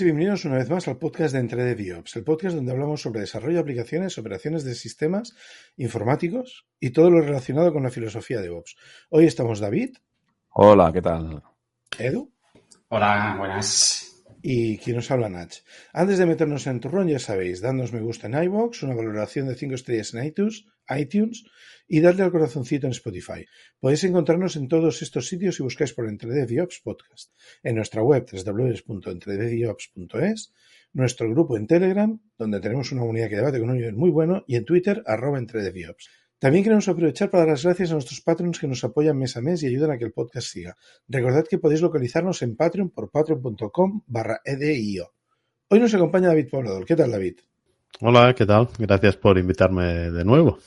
y bienvenidos una vez más al podcast de Entre de DIOPS, el podcast donde hablamos sobre desarrollo de aplicaciones, operaciones de sistemas informáticos y todo lo relacionado con la filosofía de Ops. Hoy estamos David. Hola, ¿qué tal? Edu. Hola, buenas. Y quien nos habla, Nach. Antes de meternos en turrón, ya sabéis, dándonos me gusta en iVoox, una valoración de 5 estrellas en iTunes, iTunes y darle al corazoncito en Spotify. Podéis encontrarnos en todos estos sitios si buscáis por Entredediops Podcast. En nuestra web www.entredediops.es, nuestro grupo en Telegram, donde tenemos una unidad que debate con un nivel muy bueno, y en Twitter, arroba Entredediops. También queremos aprovechar para dar las gracias a nuestros patrons que nos apoyan mes a mes y ayudan a que el podcast siga. Recordad que podéis localizarnos en Patreon por patreon.com barra edio. Hoy nos acompaña David Poblador. ¿Qué tal, David? Hola, ¿qué tal? Gracias por invitarme de nuevo.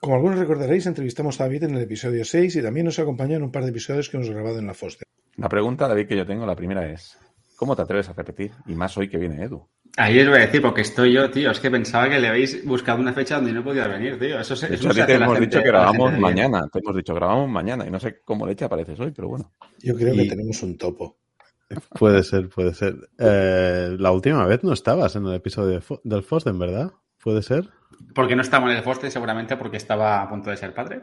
Como algunos recordaréis, entrevistamos a David en el episodio 6 y también nos acompañó en un par de episodios que hemos grabado en la Foster. La pregunta, David, que yo tengo, la primera es, ¿cómo te atreves a repetir? Y más hoy que viene Edu. Ahí os voy a decir, porque estoy yo, tío. Es que pensaba que le habéis buscado una fecha donde no podía venir, tío. Eso, se, De eso hecho, no a se ti te hemos gente- dicho que grabamos bien. mañana. Te hemos dicho grabamos mañana y no sé cómo leche apareces hoy, pero bueno. Yo creo que tenemos un topo. Puede ser, puede ser. Eh, la última vez no estabas en el episodio de Fo- del Fosden, ¿verdad? ¿Puede ser? Porque no estaba en el Foster, seguramente porque estaba a punto de ser padre.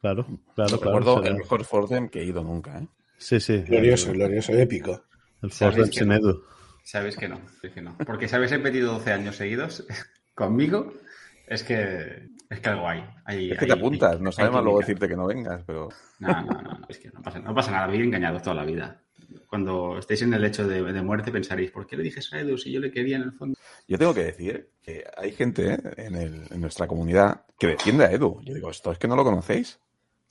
Claro, claro, claro. recuerdo será. el mejor Forden que he ido nunca, ¿eh? Sí, sí. Glorioso, glorioso, épico. el Sabes que sin no. Edu. Sabes que no, sí que no. Porque si habéis repetido 12 años seguidos conmigo, es que es que algo hay. Hay- Es que hay- te apuntas, hay- no sabemos luego decirte que no vengas, pero No, no, no, no, es que no pasa, no pasa nada, vivir engañados toda la vida. Cuando estéis en el hecho de, de muerte pensaréis, ¿por qué le dije a Edu si yo le quería en el fondo? yo tengo que decir que hay gente ¿eh? en, el- en nuestra comunidad que defiende a Edu. Yo digo, esto es que no lo conocéis.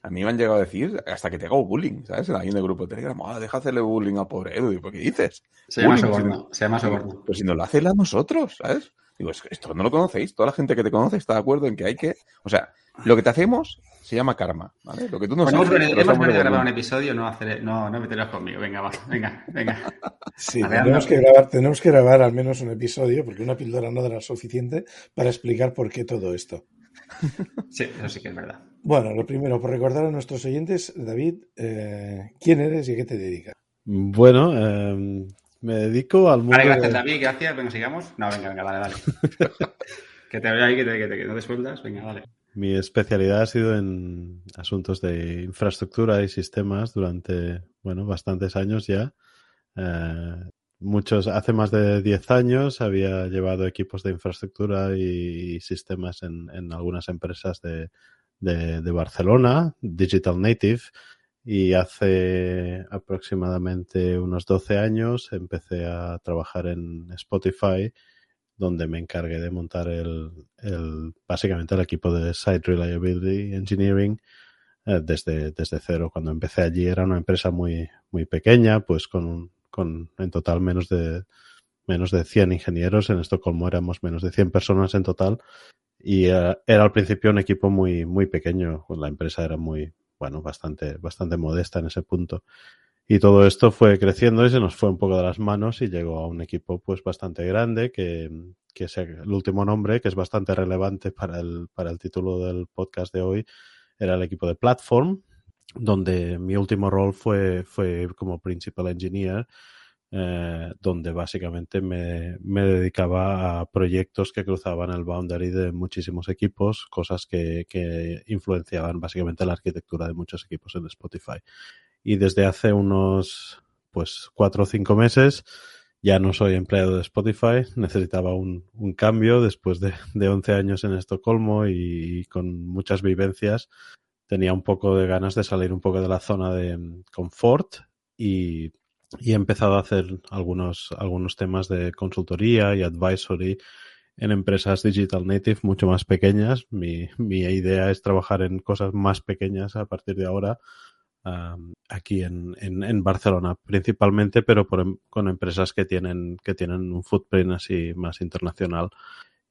A mí me han llegado a decir hasta que te hago bullying, ¿sabes? En el grupo de Telegram, ah, deja hacerle bullying a pobre Edu. Digo, ¿qué dices? Se llama soborno, se llama soborno. Pero si nos lo hace él a nosotros, ¿sabes? Digo, esto no lo conocéis. Toda la gente que te conoce está de acuerdo en que hay que... O sea, lo que te hacemos se llama karma, ¿vale? Lo que tú no Bueno, hemos sabes... venido, hemos a grabar un episodio, no, hacer, no, no meteros conmigo. Venga, va, venga, venga. Sí, ver, tenemos que, grabar, tenemos que grabar al menos un episodio, porque una píldora no dará suficiente para explicar por qué todo esto. Sí, eso sí que es verdad. Bueno, lo primero, por recordar a nuestros oyentes, David, eh, ¿quién eres y a qué te dedicas? Bueno, eh, me dedico al mundo. Vale, gracias, de- David, gracias. Venga, sigamos. No, venga, venga, dale, dale. que te veo ahí, que, te, que, te- que no te sueltas. Venga, dale. Mi especialidad ha sido en asuntos de infraestructura y sistemas durante, bueno, bastantes años ya. Eh, muchos, hace más de 10 años había llevado equipos de infraestructura y, sistemas en, en algunas empresas de, de, Barcelona, Digital Native, y hace aproximadamente unos 12 años empecé a trabajar en Spotify donde me encargué de montar el, el básicamente el equipo de Site Reliability Engineering eh, desde, desde cero. Cuando empecé allí era una empresa muy, muy pequeña, pues con, con en total menos de menos de 100 ingenieros. En Estocolmo éramos menos de 100 personas en total. Y eh, era al principio un equipo muy, muy pequeño. La empresa era muy, bueno, bastante, bastante modesta en ese punto. Y todo esto fue creciendo y se nos fue un poco de las manos y llegó a un equipo pues bastante grande que, que es el último nombre, que es bastante relevante para el, para el título del podcast de hoy, era el equipo de Platform, donde mi último rol fue, fue como Principal Engineer, eh, donde básicamente me, me dedicaba a proyectos que cruzaban el boundary de muchísimos equipos, cosas que, que influenciaban básicamente la arquitectura de muchos equipos en Spotify y desde hace unos pues cuatro o cinco meses ya no soy empleado de Spotify, necesitaba un, un cambio después de, de 11 años en Estocolmo y, con muchas vivencias. Tenía un poco de ganas de salir un poco de la zona de mm, confort y, y he empezado a hacer algunos, algunos temas de consultoría y advisory en empresas digital native mucho más pequeñas. Mi, mi idea es trabajar en cosas más pequeñas a partir de ahora um, aquí en, en, en, Barcelona principalmente, pero por, con empresas que tienen, que tienen un footprint así más internacional.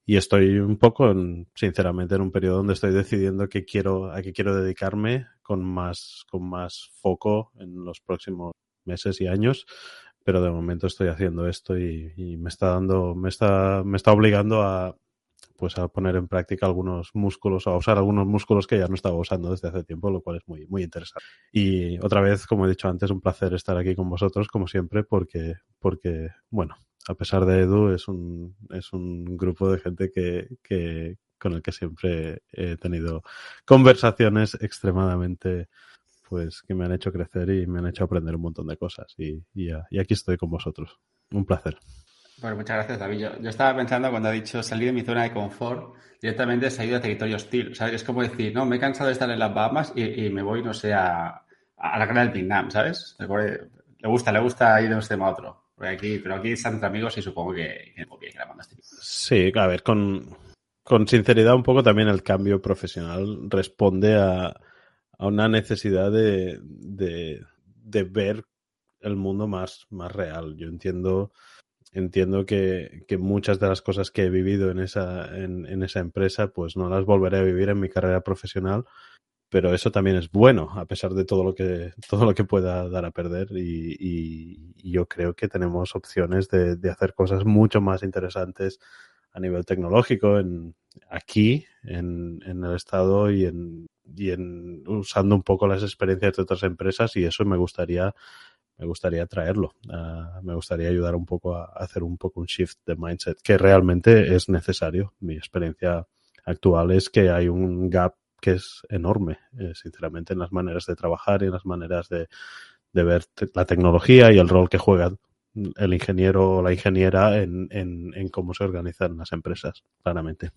Y estoy un poco, en, sinceramente, en un periodo donde estoy decidiendo que quiero, a qué quiero dedicarme con más, con más foco en los próximos meses y años. Pero de momento estoy haciendo esto y, y me está dando, me está, me está obligando a, pues a poner en práctica algunos músculos a usar algunos músculos que ya no estaba usando desde hace tiempo, lo cual es muy, muy interesante. Y otra vez, como he dicho antes, un placer estar aquí con vosotros, como siempre, porque, porque bueno, a pesar de Edu, es un, es un grupo de gente que, que, con el que siempre he tenido conversaciones extremadamente pues que me han hecho crecer y me han hecho aprender un montón de cosas y, y, y aquí estoy con vosotros. Un placer. Bueno, muchas gracias, David. Yo, estaba pensando cuando ha dicho salir de mi zona de confort, directamente he ido a territorio hostil. O es como decir, no, me he cansado de estar en las Bahamas y, me voy, no sé, a, la cara del Vietnam, ¿sabes? Le gusta, le gusta ir de un extremo a otro. Aquí, pero aquí están entre amigos y supongo que, que bien grabando este video. Sí, a ver, con, con sinceridad un poco también el cambio profesional responde a, a una necesidad de, de, de, ver el mundo más, más real. Yo entiendo entiendo que, que, muchas de las cosas que he vivido en esa, en, en, esa empresa, pues no las volveré a vivir en mi carrera profesional, pero eso también es bueno, a pesar de todo lo que, todo lo que pueda dar a perder. Y, y, yo creo que tenemos opciones de, de, hacer cosas mucho más interesantes a nivel tecnológico en, aquí, en, en el Estado y en, y en usando un poco las experiencias de otras empresas, y eso me gustaría me gustaría traerlo. Uh, me gustaría ayudar un poco a, hacer un poco un shift de mindset que realmente es necesario. Mi experiencia actual es que hay un gap que es enorme, eh, sinceramente, en las maneras de trabajar y en las maneras de, de ver la tecnología y el rol que juega el ingeniero o la ingeniera en, en, en cómo se organizan las empresas, claramente.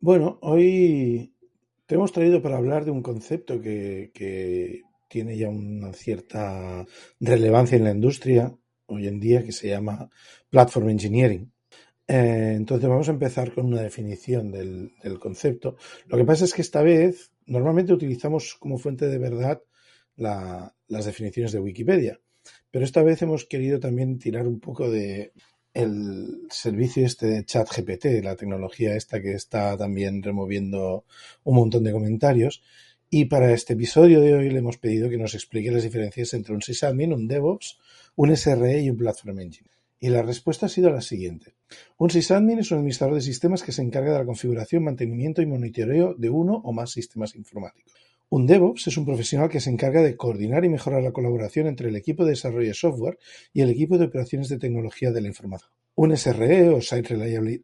Bueno, hoy te hemos traído para hablar de un concepto que, que tiene ya una cierta relevancia en la industria hoy en día que se llama Platform Engineering. Eh, entonces vamos a empezar con una definición del, concepto. Lo que pasa es que esta vez normalmente utilizamos como fuente de verdad la, las definiciones de Wikipedia, pero esta vez hemos querido también tirar un poco de el servicio este de chat GPT, la tecnología esta que está también removiendo un montón de comentarios y para este episodio de hoy le hemos pedido que nos explique las diferencias entre un sysadmin, un DevOps, un SRE y un Platform Engineer. Y la respuesta ha sido la siguiente. Un sysadmin es un administrador de sistemas que se encarga de la configuración, mantenimiento y monitoreo de uno o más sistemas informáticos. Un DevOps es un profesional que se encarga de coordinar y mejorar la colaboración entre el equipo de desarrollo de software y el equipo de operaciones de tecnología de la información. Un SRE o Site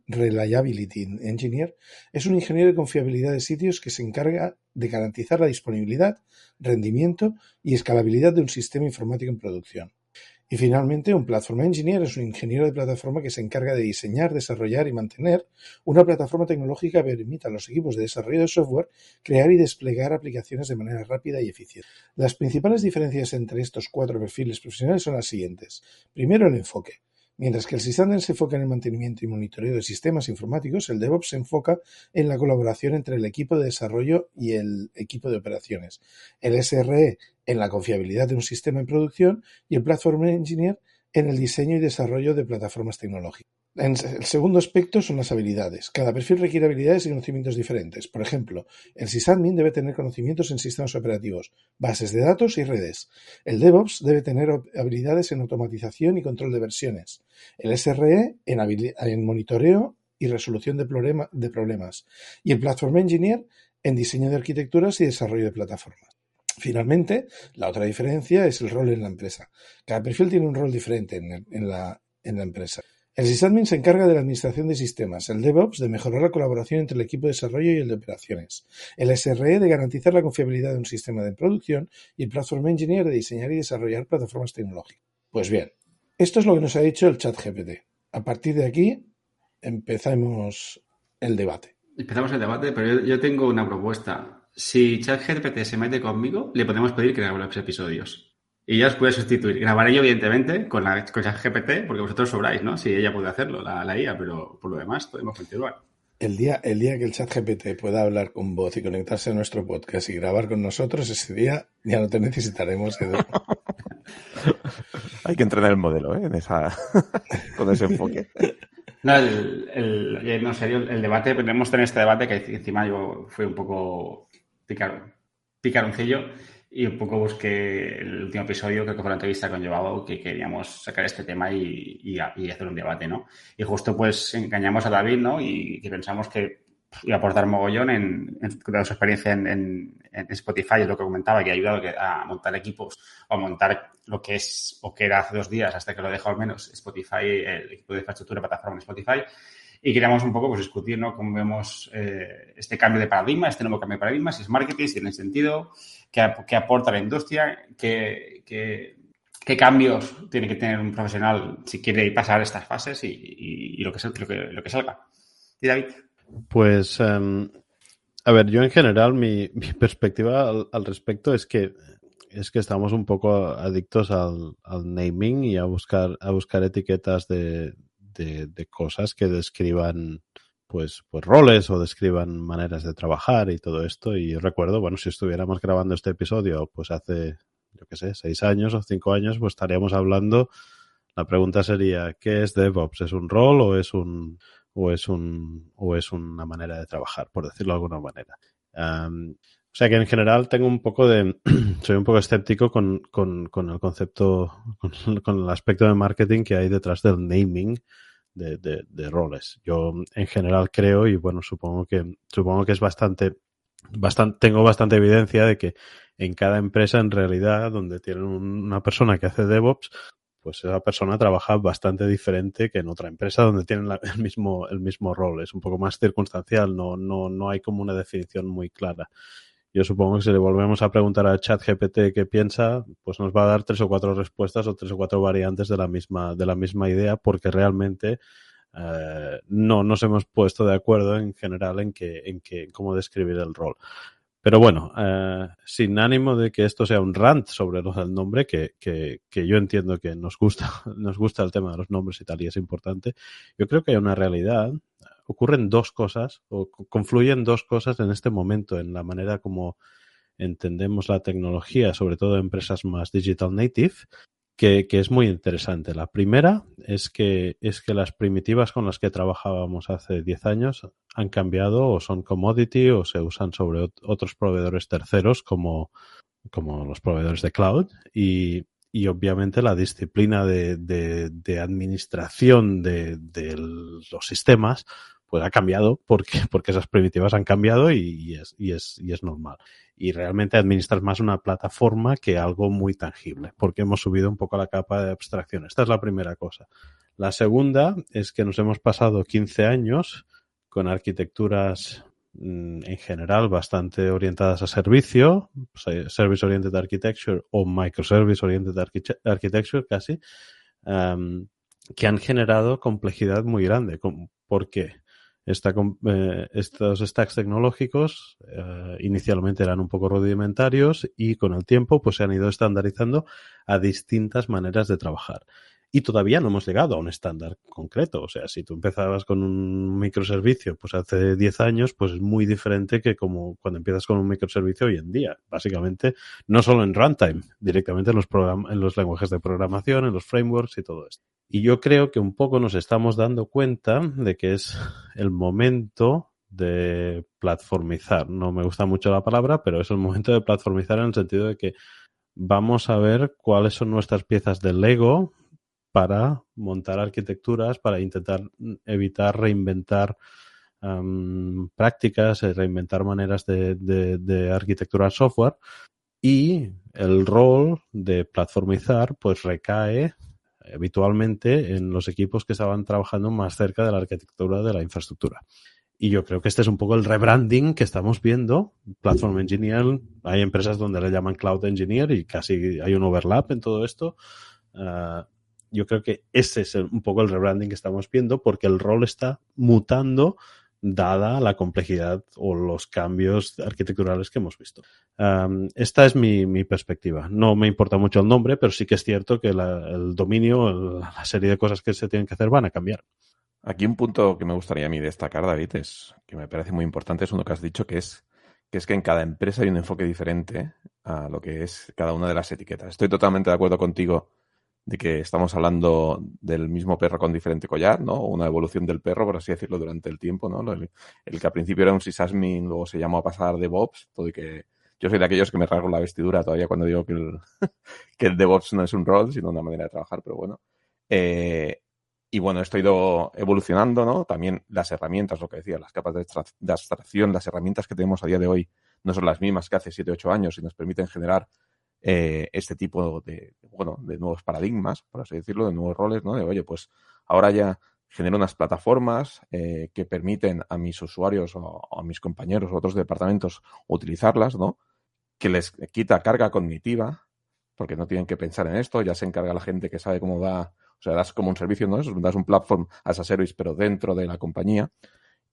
Reliability Engineer es un ingeniero de confiabilidad de sitios que se encarga de garantizar la disponibilidad, rendimiento y escalabilidad de un sistema informático en producción. Y finalmente, un Platform Engineer es un ingeniero de plataforma que se encarga de diseñar, desarrollar y mantener una plataforma tecnológica que permita a los equipos de desarrollo de software crear y desplegar aplicaciones de manera rápida y eficiente. Las principales diferencias entre estos cuatro perfiles profesionales son las siguientes. Primero, el enfoque. Mientras que el sysadmin se enfoca en el mantenimiento y monitoreo de sistemas informáticos, el DevOps se enfoca en la colaboración entre el equipo de desarrollo y el equipo de operaciones. El SRE en la confiabilidad de un sistema en producción y el Platform Engineer en el diseño y desarrollo de plataformas tecnológicas. El segundo aspecto son las habilidades. Cada perfil requiere habilidades y conocimientos diferentes. Por ejemplo, el sysadmin debe tener conocimientos en sistemas operativos, bases de datos y redes. El DevOps debe tener habilidades en automatización y control de versiones. El SRE en, monitoreo y resolución de problemas. Y el Platform Engineer en diseño de arquitecturas y desarrollo de plataformas. Finalmente, la otra diferencia es el rol en la empresa. Cada perfil tiene un rol diferente en, la, empresa. El sysadmin se encarga de la administración de sistemas, el DevOps de mejorar la colaboración entre el equipo de desarrollo y el de operaciones, el SRE de garantizar la confiabilidad de un sistema de producción y el Platform Engineer de diseñar y desarrollar plataformas tecnológicas. Pues bien, esto es lo que nos ha dicho el chat GPT. A partir de aquí empezamos el debate. Empezamos el debate, pero yo tengo una propuesta. Si ChatGPT se mete conmigo, le podemos pedir que haga los episodios y ya os puede sustituir. Grabaré yo, evidentemente, con la con GPT, porque vosotros sobráis, ¿no? Si ella puede hacerlo, la, la IA, pero por lo demás podemos continuar. El día, el día que el chat GPT pueda hablar con voz y conectarse a nuestro podcast y grabar con nosotros, ese día ya no te necesitaremos, Edu. Hay que entrenar el modelo, ¿eh? En esa, con ese enfoque. No, el, el, no, en serio, el debate, podemos tener este debate que encima yo fui un poco picar, picaroncillo y un poco busqué el último episodio, creo que fue la entrevista con Joao, que queríamos sacar este tema y, y, y, hacer un debate, ¿no? Y justo pues engañamos a David, ¿no? Y que pensamos que iba a aportar mogollón en, en, su experiencia en, en, Spotify, es lo que comentaba, que ha ayudado a montar equipos o a montar lo que es o que era hace dos días, hasta que lo dejó al menos Spotify, el equipo de infraestructura, plataforma en Spotify. Y queríamos un poco pues, discutir ¿no? cómo vemos eh, este cambio de paradigma, este nuevo cambio de paradigma, si es marketing, si tiene sentido, qué, qué aporta la industria, qué, qué, cambios tiene que tener un profesional si quiere pasar estas fases y, y, lo, que, salga. ¿Y David? Pues, um, a ver, yo en general mi, mi perspectiva al, al, respecto es que es que estamos un poco adictos al, al naming y a buscar a buscar etiquetas de, de, cosas que describan pues, pues roles o describan maneras de trabajar y todo esto. Y recuerdo, bueno, si estuviéramos grabando este episodio, pues hace, yo qué sé, seis años o cinco años, pues estaríamos hablando. La pregunta sería, ¿qué es DevOps? ¿Es un rol o es un, o es un o es una manera de trabajar, por decirlo de alguna manera. Um, o sea que en general tengo un poco de, soy un poco escéptico con, con, con el concepto, con, con, el aspecto de marketing que hay detrás del naming de, de, de, roles. Yo en general creo y bueno, supongo que, supongo que es bastante, bastante, tengo bastante evidencia de que en cada empresa en realidad donde tienen una persona que hace DevOps, pues esa persona trabaja bastante diferente que en otra empresa donde tienen el mismo el mismo rol. Es un poco más circunstancial, no, no, no hay como una definición muy clara. Yo supongo que si le volvemos a preguntar a ChatGPT qué piensa, pues nos va a dar tres o cuatro respuestas o tres o cuatro variantes de la misma, de la misma idea, porque realmente eh, no nos hemos puesto de acuerdo en general en que, en que, cómo describir el rol. Pero bueno, eh, sin ánimo de que esto sea un rant sobre los del nombre, que, que, que, yo entiendo que nos gusta, nos gusta el tema de los nombres y tal, y es importante, yo creo que hay una realidad. Ocurren dos cosas, o confluyen dos cosas en este momento, en la manera como entendemos la tecnología, sobre todo en empresas más digital native, que, que, es muy interesante. La primera es que, es que las primitivas con las que trabajábamos hace 10 años han cambiado o son commodity o se usan sobre otros proveedores terceros como, como los proveedores de cloud y, y obviamente la disciplina de, de, administración de, los sistemas pues ha cambiado porque, porque esas primitivas han cambiado y, es, y, es, y es normal y realmente administras más una plataforma que algo muy tangible, porque hemos subido un poco la capa de abstracción. Esta es la primera cosa. La segunda es que nos hemos pasado 15 años con arquitecturas mm, en general bastante orientadas a servicio, Service Oriented Architecture o Microservice Oriented Architecture casi, um, que han generado complejidad muy grande. ¿Por qué? Eh, estos stacks tecnológicos eh, inicialmente eran un poco rudimentarios y con el tiempo pues se han ido estandarizando a distintas maneras de trabajar. Y todavía no hemos llegado a un estándar concreto. O sea, si tú empezabas con un microservicio pues hace 10 años, pues es muy diferente que como cuando empiezas con un microservicio hoy en día. Básicamente, no solo en runtime, directamente en los, en los lenguajes de programación, en los frameworks y todo esto. Y yo creo que un poco nos estamos dando cuenta de que es el momento de platformizar. No me gusta mucho la palabra, pero es el momento de platformizar en el sentido de que vamos a ver cuáles son nuestras piezas de Lego para montar arquitecturas, para intentar evitar reinventar um, prácticas, reinventar maneras de, de, de arquitectura software. Y el rol de platformizar pues recae habitualmente en los equipos que estaban trabajando más cerca de la arquitectura de la infraestructura. Y yo creo que este es un poco el rebranding que estamos viendo. Platform Engineer, hay empresas donde le llaman Cloud Engineer y casi hay un overlap en todo esto. Uh, yo creo que ese es un poco el rebranding que estamos viendo porque el rol está mutando dada la complejidad o los cambios arquitecturales que hemos visto. Esta es mi, mi, perspectiva. No me importa mucho el nombre, pero sí que es cierto que el dominio, la serie de cosas que se tienen que hacer van a cambiar. Aquí un punto que me gustaría a mí destacar, David, es que me parece muy importante, es uno que has dicho, que es que es que en cada empresa hay un enfoque diferente a lo que es cada una de las etiquetas. Estoy totalmente de acuerdo contigo de que estamos hablando del mismo perro con diferente collar, ¿no? Una evolución del perro, por así decirlo, durante el tiempo, ¿no? El, que al principio era un sysadmin, luego se llamó a pasar DevOps, todo y que yo soy de aquellos que me rasgo la vestidura todavía cuando digo que el, que el DevOps no es un rol, sino una manera de trabajar, pero bueno. Eh, Y bueno, esto ha ido evolucionando, ¿no? También las herramientas, lo que decía, las capas de, de abstracción, las herramientas que tenemos a día de hoy no son las mismas que hace 7, 8 años y nos permiten generar eh, este tipo de, bueno, de nuevos paradigmas, por así decirlo, de nuevos roles, ¿no? De, oye, pues ahora ya genero unas plataformas eh, que permiten a mis usuarios o, a mis compañeros o otros departamentos utilizarlas, ¿no? Que les quita carga cognitiva, porque no tienen que pensar en esto, ya se encarga la gente que sabe cómo va, o sea, das como un servicio, ¿no? Das un platform as a service, pero dentro de la compañía.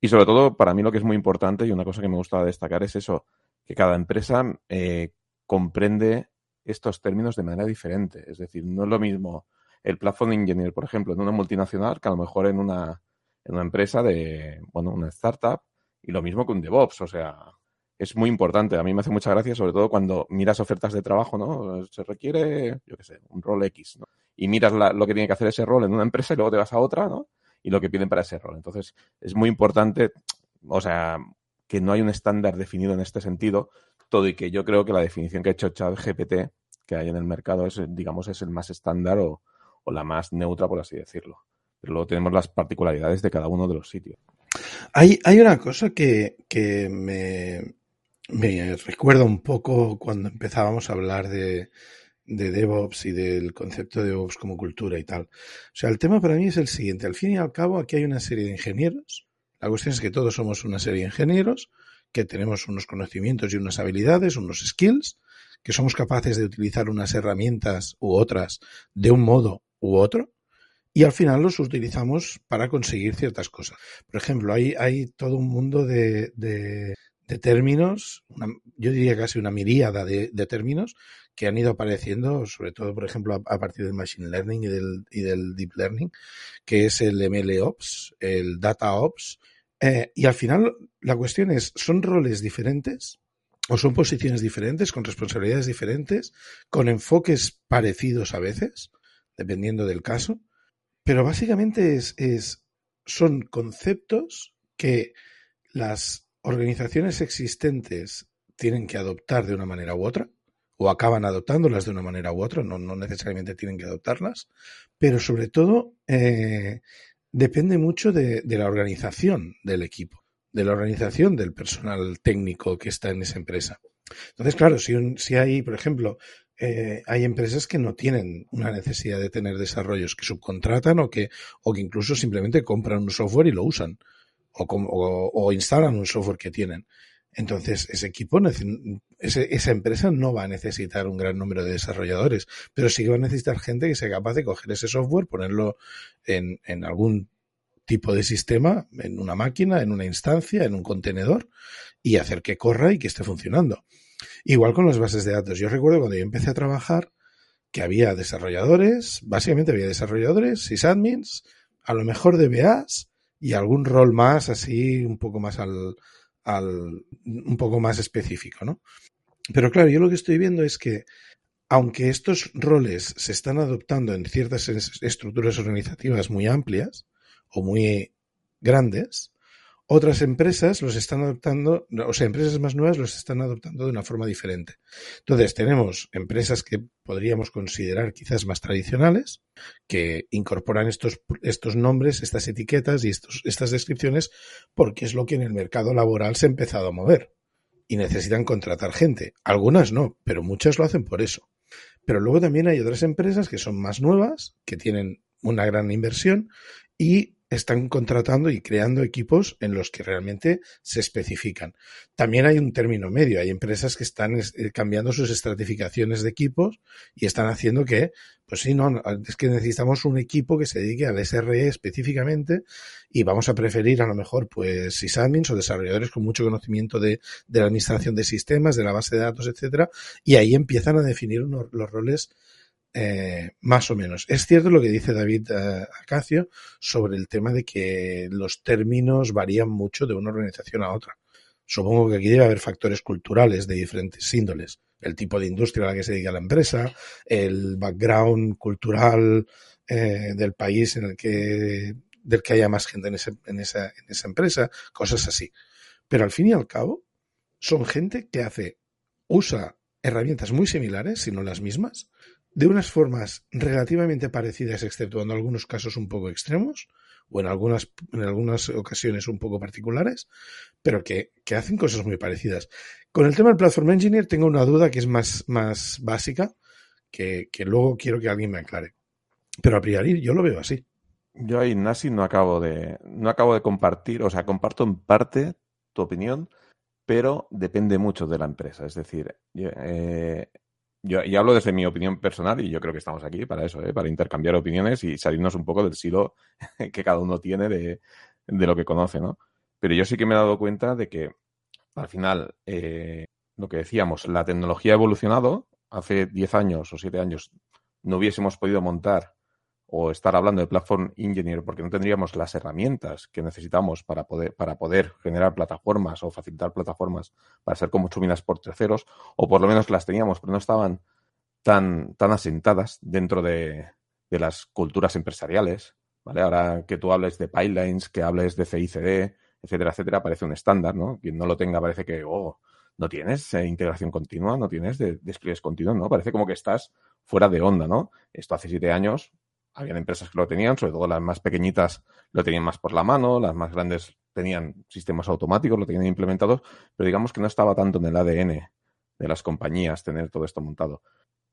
Y sobre todo, para mí lo que es muy importante y una cosa que me gusta destacar es eso, que cada empresa eh, comprende estos términos de manera diferente. Es decir, no es lo mismo el platform engineer, por ejemplo, en una multinacional que a lo mejor en una, en una empresa de, bueno, una startup y lo mismo que un DevOps. O sea, es muy importante. A mí me hace mucha gracia, sobre todo cuando miras ofertas de trabajo, ¿no? Se requiere, yo qué sé, un rol X, ¿no? Y miras lo que tiene que hacer ese rol en una empresa y luego te vas a otra, ¿no? Y lo que piden para ese rol. Entonces, es muy importante, o sea, que no hay un estándar definido en este sentido, todo y que yo creo que la definición que ha hecho ChatGPT que hay en el mercado es, digamos, es el más estándar o, la más neutra, por así decirlo. Pero luego tenemos las particularidades de cada uno de los sitios. Hay, hay una cosa que, que me, me recuerda un poco cuando empezábamos a hablar de, de DevOps y del concepto de DevOps como cultura y tal. O sea, el tema para mí es el siguiente. Al fin y al cabo, aquí hay una serie de ingenieros. La cuestión es que todos somos una serie de ingenieros que tenemos unos conocimientos y unas habilidades, unos skills, que somos capaces de utilizar unas herramientas u otras de un modo u otro, y al final los utilizamos para conseguir ciertas cosas. Por ejemplo, hay, todo un mundo de, términos, yo diría casi una miríada de, términos que han ido apareciendo, sobre todo, por ejemplo, a, partir del Machine Learning y del, y del Deep Learning, que es el MLOps, el DataOps, eh, y al final la cuestión es, ¿son roles diferentes? o son posiciones diferentes, con responsabilidades diferentes, con enfoques parecidos a veces, dependiendo del caso, pero básicamente es, es son conceptos que las organizaciones existentes tienen que adoptar de una manera u otra, o acaban adoptándolas de una manera u otra, no, no necesariamente tienen que adoptarlas, pero sobre todo eh, depende mucho de la organización del equipo de la organización del personal técnico que está en esa empresa. Entonces, claro, si, si hay, por ejemplo, eh, hay empresas que no tienen una necesidad de tener desarrollos, que subcontratan o que, o que incluso simplemente compran un software y lo usan, o, instalan un software que tienen. Entonces, ese equipo, esa empresa no va a necesitar un gran número de desarrolladores, pero sí que va a necesitar gente que sea capaz de coger ese software, ponerlo en, en algún tipo de sistema en una máquina, en una instancia, en un contenedor y hacer que corra y que esté funcionando. Igual con las bases de datos. Yo recuerdo cuando yo empecé a trabajar que había desarrolladores, básicamente había desarrolladores, sysadmins, a lo mejor DBAs y algún rol más así un poco más al, al un poco más específico, ¿no? Pero claro, yo lo que estoy viendo es que aunque estos roles se están adoptando en ciertas estructuras organizativas muy amplias, o muy grandes, otras empresas los están adoptando, o sea, empresas más nuevas los están adoptando de una forma diferente. Entonces, tenemos empresas que podríamos considerar quizás más tradicionales, que incorporan estos, estos nombres, estas etiquetas y estos, estas descripciones, porque es lo que en el mercado laboral se ha empezado a mover. Y necesitan contratar gente. Algunas no, pero muchas lo hacen por eso. Pero luego también hay otras empresas que son más nuevas, que tienen una gran inversión y están contratando y creando equipos en los que realmente se especifican. También hay un término medio, hay empresas que están eh, cambiando sus estratificaciones de equipos y están haciendo que, pues sí, no, es que necesitamos un equipo que se dedique al SRE específicamente y vamos a preferir a lo mejor pues sysadmins o desarrolladores con mucho conocimiento de, la administración de sistemas, de la base de datos, etcétera, y ahí empiezan a definir los roles eh, más o menos. Es cierto lo que dice David eh, Acacio sobre el tema de que los términos varían mucho de una organización a otra. Supongo que aquí debe haber factores culturales de diferentes índoles. El tipo de industria a la que se dedica la empresa, el background cultural eh, del país en el que, del que haya más gente en, esa, en esa empresa, cosas así. Pero al fin y al cabo, son gente que hace, usa herramientas muy similares, si no las mismas, de unas formas relativamente parecidas, exceptuando algunos casos un poco extremos, o en algunas, en algunas ocasiones un poco particulares, pero que, que hacen cosas muy parecidas. Con el tema del Platform Engineer tengo una duda que es más, más básica, que, que luego quiero que alguien me aclare. Pero a priori yo lo veo así. Yo ahí, Nasi, no acabo de, no acabo de compartir, o sea, comparto en parte tu opinión, pero depende mucho de la empresa. Es decir, eh, yo, y hablo desde mi opinión personal y yo creo que estamos aquí para eso, ¿eh? para intercambiar opiniones y salirnos un poco del silo que cada uno tiene de, de, lo que conoce, ¿no? Pero yo sí que me he dado cuenta de que al final, eh, lo que decíamos, la tecnología ha evolucionado. Hace 10 años o 7 años no hubiésemos podido montar o estar hablando de Platform Engineer porque no tendríamos las herramientas que necesitamos para poder, para poder generar plataformas o facilitar plataformas para ser consumidas por terceros, o por lo menos las teníamos, pero no estaban tan, tan asentadas dentro de, de las culturas empresariales. ¿vale? Ahora que tú hables de pipelines, que hables de CICD, etcétera, etcétera, parece un estándar, ¿no? Quien no lo tenga parece que, oh, no tienes eh, integración continua, no tienes de, despliegues continuos, ¿no? Parece como que estás fuera de onda, ¿no? Esto hace siete años, habían empresas que lo tenían, sobre todo las más pequeñitas lo tenían más por la mano, las más grandes tenían sistemas automáticos, lo tenían implementados, pero digamos que no estaba tanto en el ADN de las compañías tener todo esto montado.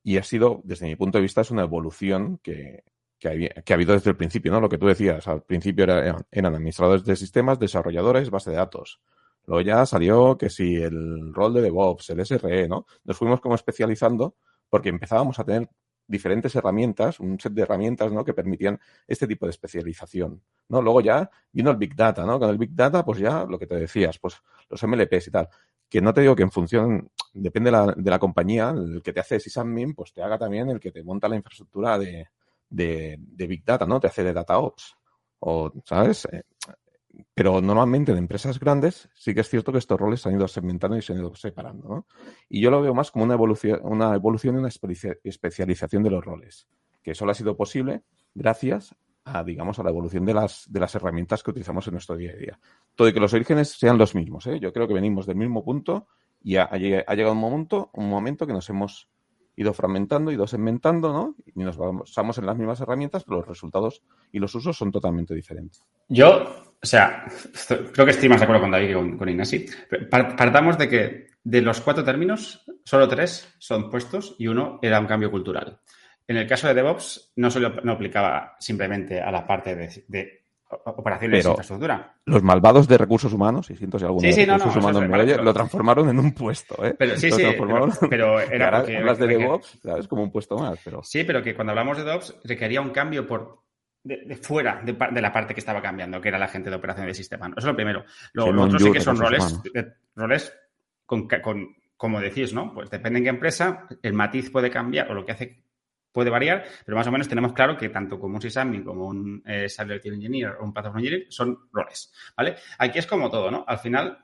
Y ha sido, desde mi punto de vista, es una evolución que, que, ha habido desde el principio, ¿no? Lo que tú decías, al principio era, eran administradores de sistemas, desarrolladores, base de datos. Luego ya salió que si el rol de DevOps, el SRE, ¿no? Nos fuimos como especializando porque empezábamos a tener diferentes herramientas, un set de herramientas, ¿no? Que permitían este tipo de especialización, ¿no? Luego ya vino el Big Data, ¿no? Con el Big Data, pues ya lo que te decías, pues los MLPs y tal. Que no te digo que en función, depende de la, compañía, el que te hace sysadmin, pues te haga también el que te monta la infraestructura de, de, Big Data, ¿no? Te hace de Data Ops. O, ¿sabes? Pero normalmente en empresas grandes sí que es cierto que estos roles se han ido segmentando y se han ido separando. ¿no? Y yo lo veo más como una evolución, una evolución y una especialización de los roles, que solo ha sido posible gracias a, digamos, a la evolución de las, de las herramientas que utilizamos en nuestro día a día. Todo y que los orígenes sean los mismos. ¿eh? Yo creo que venimos del mismo punto y ha, ha llegado un momento, un momento que nos hemos ido fragmentando, ido segmentando, ¿no? Y nos basamos en las mismas herramientas, pero los resultados y los usos son totalmente diferentes. Yo, o sea, creo que estoy más de acuerdo con David que con, con. Partamos de que de los cuatro términos, solo tres son puestos y uno era un cambio cultural. En el caso de DevOps, no solo no aplicaba simplemente a la parte de operaciones Pero de infraestructura. Los malvados de recursos humanos, y siento si alguno Sí, de sí, recursos no, humanos es me oye, lo transformaron en un puesto, ¿eh? Pero sí, Lo sí, transformaron- pero, era ahora porque hablas de DevOps, ¿sabes? Como un puesto más, pero... Sí, pero que cuando hablamos de DevOps requería un cambio por de, de fuera de, de la parte que estaba cambiando, que era la gente de operación de sistema. Eso es lo primero. Lo, otro sí que son roles, de- roles con, con, como decís, ¿no? Pues depende en qué empresa, el matiz puede cambiar o lo que hace puede variar, pero más o menos tenemos claro que tanto como un sysadmin, como un eh, Engineer o un Platform Engineer son roles, ¿vale? Aquí es como todo, ¿no? Al final,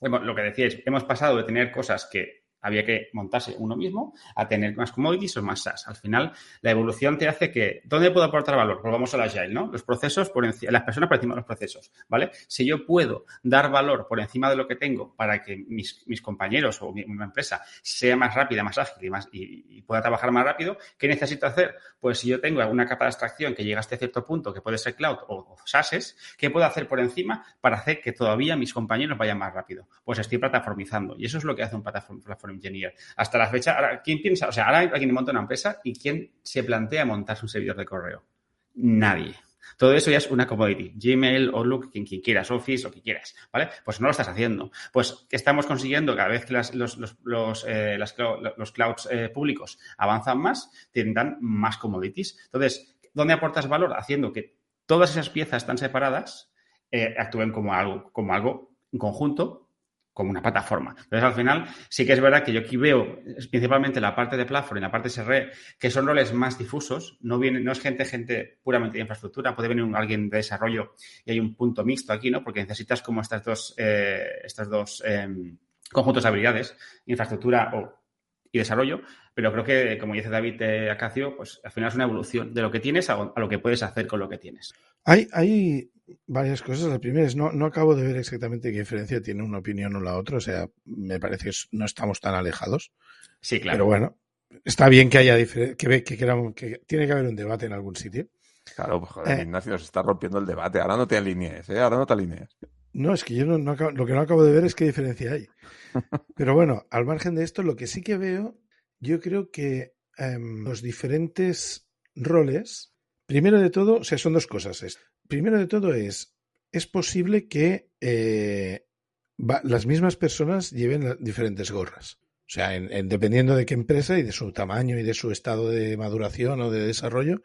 lo que decíais, hemos pasado de tener cosas que había que montarse uno mismo a tener más commodities o más SaaS. Al final, la evolución te hace que, ¿dónde puedo aportar valor? Pues vamos al Agile, ¿no? Los procesos por encima, las personas por encima de los procesos, ¿vale? Si yo puedo dar valor por encima de lo que tengo para que mis, mis compañeros o mi, empresa sea más rápida, más ágil y, más, y, pueda trabajar más rápido, ¿qué necesito hacer? Pues si yo tengo alguna capa de abstracción que llega hasta cierto punto, que puede ser cloud o, o SaaS, ¿qué puedo hacer por encima para hacer que todavía mis compañeros vayan más rápido? Pues estoy plataformizando. Y eso es lo que hace un platform Hasta la fecha, ahora, ¿quién piensa? O sea, ahora alguien monta una empresa y ¿quién se plantea montarse un servidor de correo? Nadie. Todo eso ya es una commodity. Gmail, Outlook, quien, quien quieras, Office, lo que quieras, ¿vale? Pues no lo estás haciendo. Pues, ¿qué estamos consiguiendo? Cada vez que los, los, los, eh, los clouds eh, públicos avanzan más, tendrán más commodities. Entonces, ¿dónde aportas valor? Haciendo que todas esas piezas tan separadas eh, actúen como algo, como algo en conjunto como una plataforma. Entonces, al final, sí que es verdad que yo aquí veo principalmente la parte de platform y la parte SRE, que son roles más difusos, no, viene, no es gente, gente puramente de infraestructura, puede venir alguien de desarrollo y hay un punto mixto aquí, ¿no? Porque necesitas como estas dos, eh, estos dos eh, conjuntos de habilidades, infraestructura o, y desarrollo, Pero creo que, como dice David eh, Acacio, pues al final es una evolución de lo que tienes a, lo que puedes hacer con lo que tienes. Hay, hay varias cosas. La primera es, no, no acabo de ver exactamente qué diferencia tiene una opinión o la otra. O sea, me parece que no estamos tan alejados. Sí, claro. Pero bueno, está bien que haya que, que, que, que tiene que haber un debate en algún sitio. Claro, pues joder, eh, Ignacio nos está rompiendo el debate. Ahora no te alinees, ¿eh? Ahora no te alinees. No, es que yo no, no lo que no acabo de ver es qué diferencia hay. Pero bueno, al margen de esto, lo que sí que veo yo creo que em, los diferentes roles, primero de todo, o sea, son dos cosas. Es, primero de todo es, es posible que eh, las mismas personas lleven diferentes gorras. O sea, en, dependiendo de qué empresa y de su tamaño y de su estado de maduración o de desarrollo,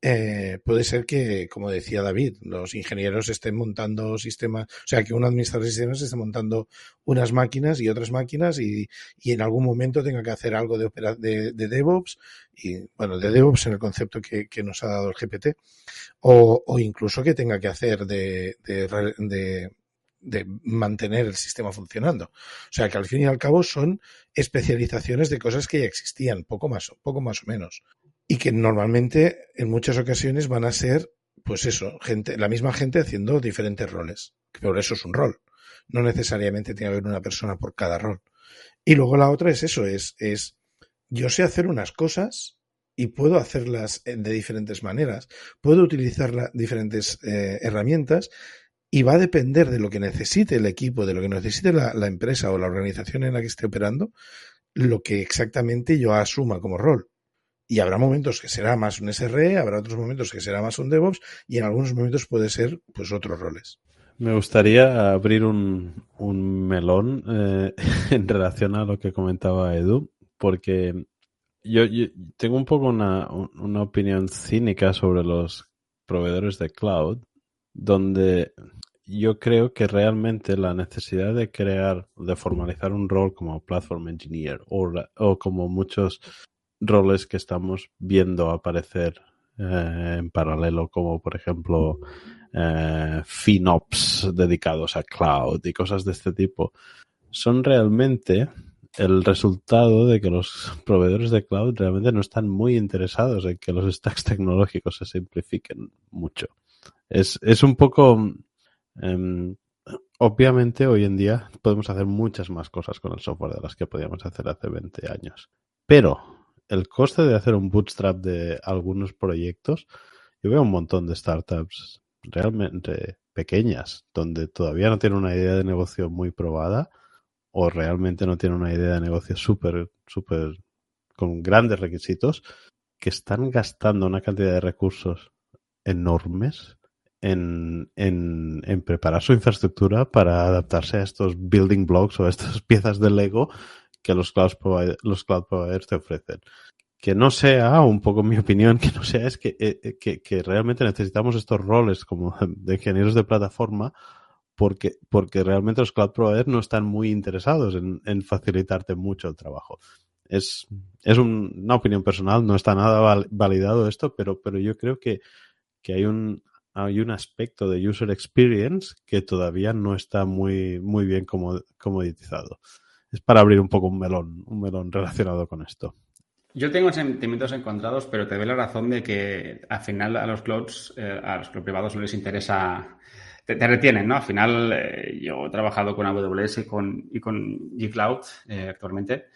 eh, puede ser que, como decía David, los ingenieros estén montando sistemas, o sea, que un administrador de sistemas esté montando unas máquinas y otras máquinas y, y en algún momento tenga que hacer algo de, de, de, DevOps, y bueno, de DevOps en el concepto que, que nos ha dado el GPT, o, o incluso que tenga que hacer de, de de mantener el sistema funcionando. O sea que al fin y al cabo son especializaciones de cosas que ya existían, poco más, poco más o menos. Y que normalmente en muchas ocasiones van a ser, pues eso, gente, la misma gente haciendo diferentes roles. Por eso es un rol. No necesariamente tiene que haber una persona por cada rol. Y luego la otra es eso, es, es yo sé hacer unas cosas y puedo hacerlas de diferentes maneras. Puedo utilizar diferentes eh, herramientas y va a depender de lo que necesite el equipo, de lo que necesite la, empresa o la organización en la que esté operando, lo que exactamente yo asuma como rol. Y habrá momentos que será más un SRE, habrá otros momentos que será más un DevOps y en algunos momentos puede ser pues otros roles. Me gustaría abrir un, un melón eh, en relación a lo que comentaba Edu, porque yo, yo tengo un poco una, una opinión cínica sobre los proveedores de cloud, donde yo creo que realmente la necesidad de crear, de formalizar un rol como Platform Engineer o, como muchos roles que estamos viendo aparecer eh, en paralelo, como por ejemplo eh, FinOps dedicados a cloud y cosas de este tipo, son realmente el resultado de que los proveedores de cloud realmente no están muy interesados en que los stacks tecnológicos se simplifiquen mucho. Es, es un poco Um, obviamente hoy en día podemos hacer muchas más cosas con el software de las que podíamos hacer hace 20 años. Pero el coste de hacer un bootstrap de algunos proyectos, yo veo un montón de startups realmente pequeñas, donde todavía no tienen una idea de negocio muy probada o realmente no tienen una idea de negocio súper, súper, con grandes requisitos, que están gastando una cantidad de recursos enormes en, en, en, preparar su infraestructura para adaptarse a estos building blocks o a estas piezas de Lego que los cloud, los cloud providers te ofrecen. Que no sea, un poco mi opinión, que no sea es que, eh, eh, que, que realmente necesitamos estos roles como de ingenieros de plataforma porque, porque realmente los cloud providers no están muy interesados en, en facilitarte mucho el trabajo. Es, es un, una opinión personal, no está nada validado esto, pero, pero yo creo que, que hay un, hay un aspecto de user experience que todavía no está muy, muy bien comoditizado. Es para abrir un poco un melón, un melón relacionado con esto. Yo tengo sentimientos encontrados, pero te doy la razón de que al final a los clouds, eh, a los privados no les interesa, te, retienen, ¿no? Al final eh, yo he trabajado con AWS y con, y con G-Cloud eh, actualmente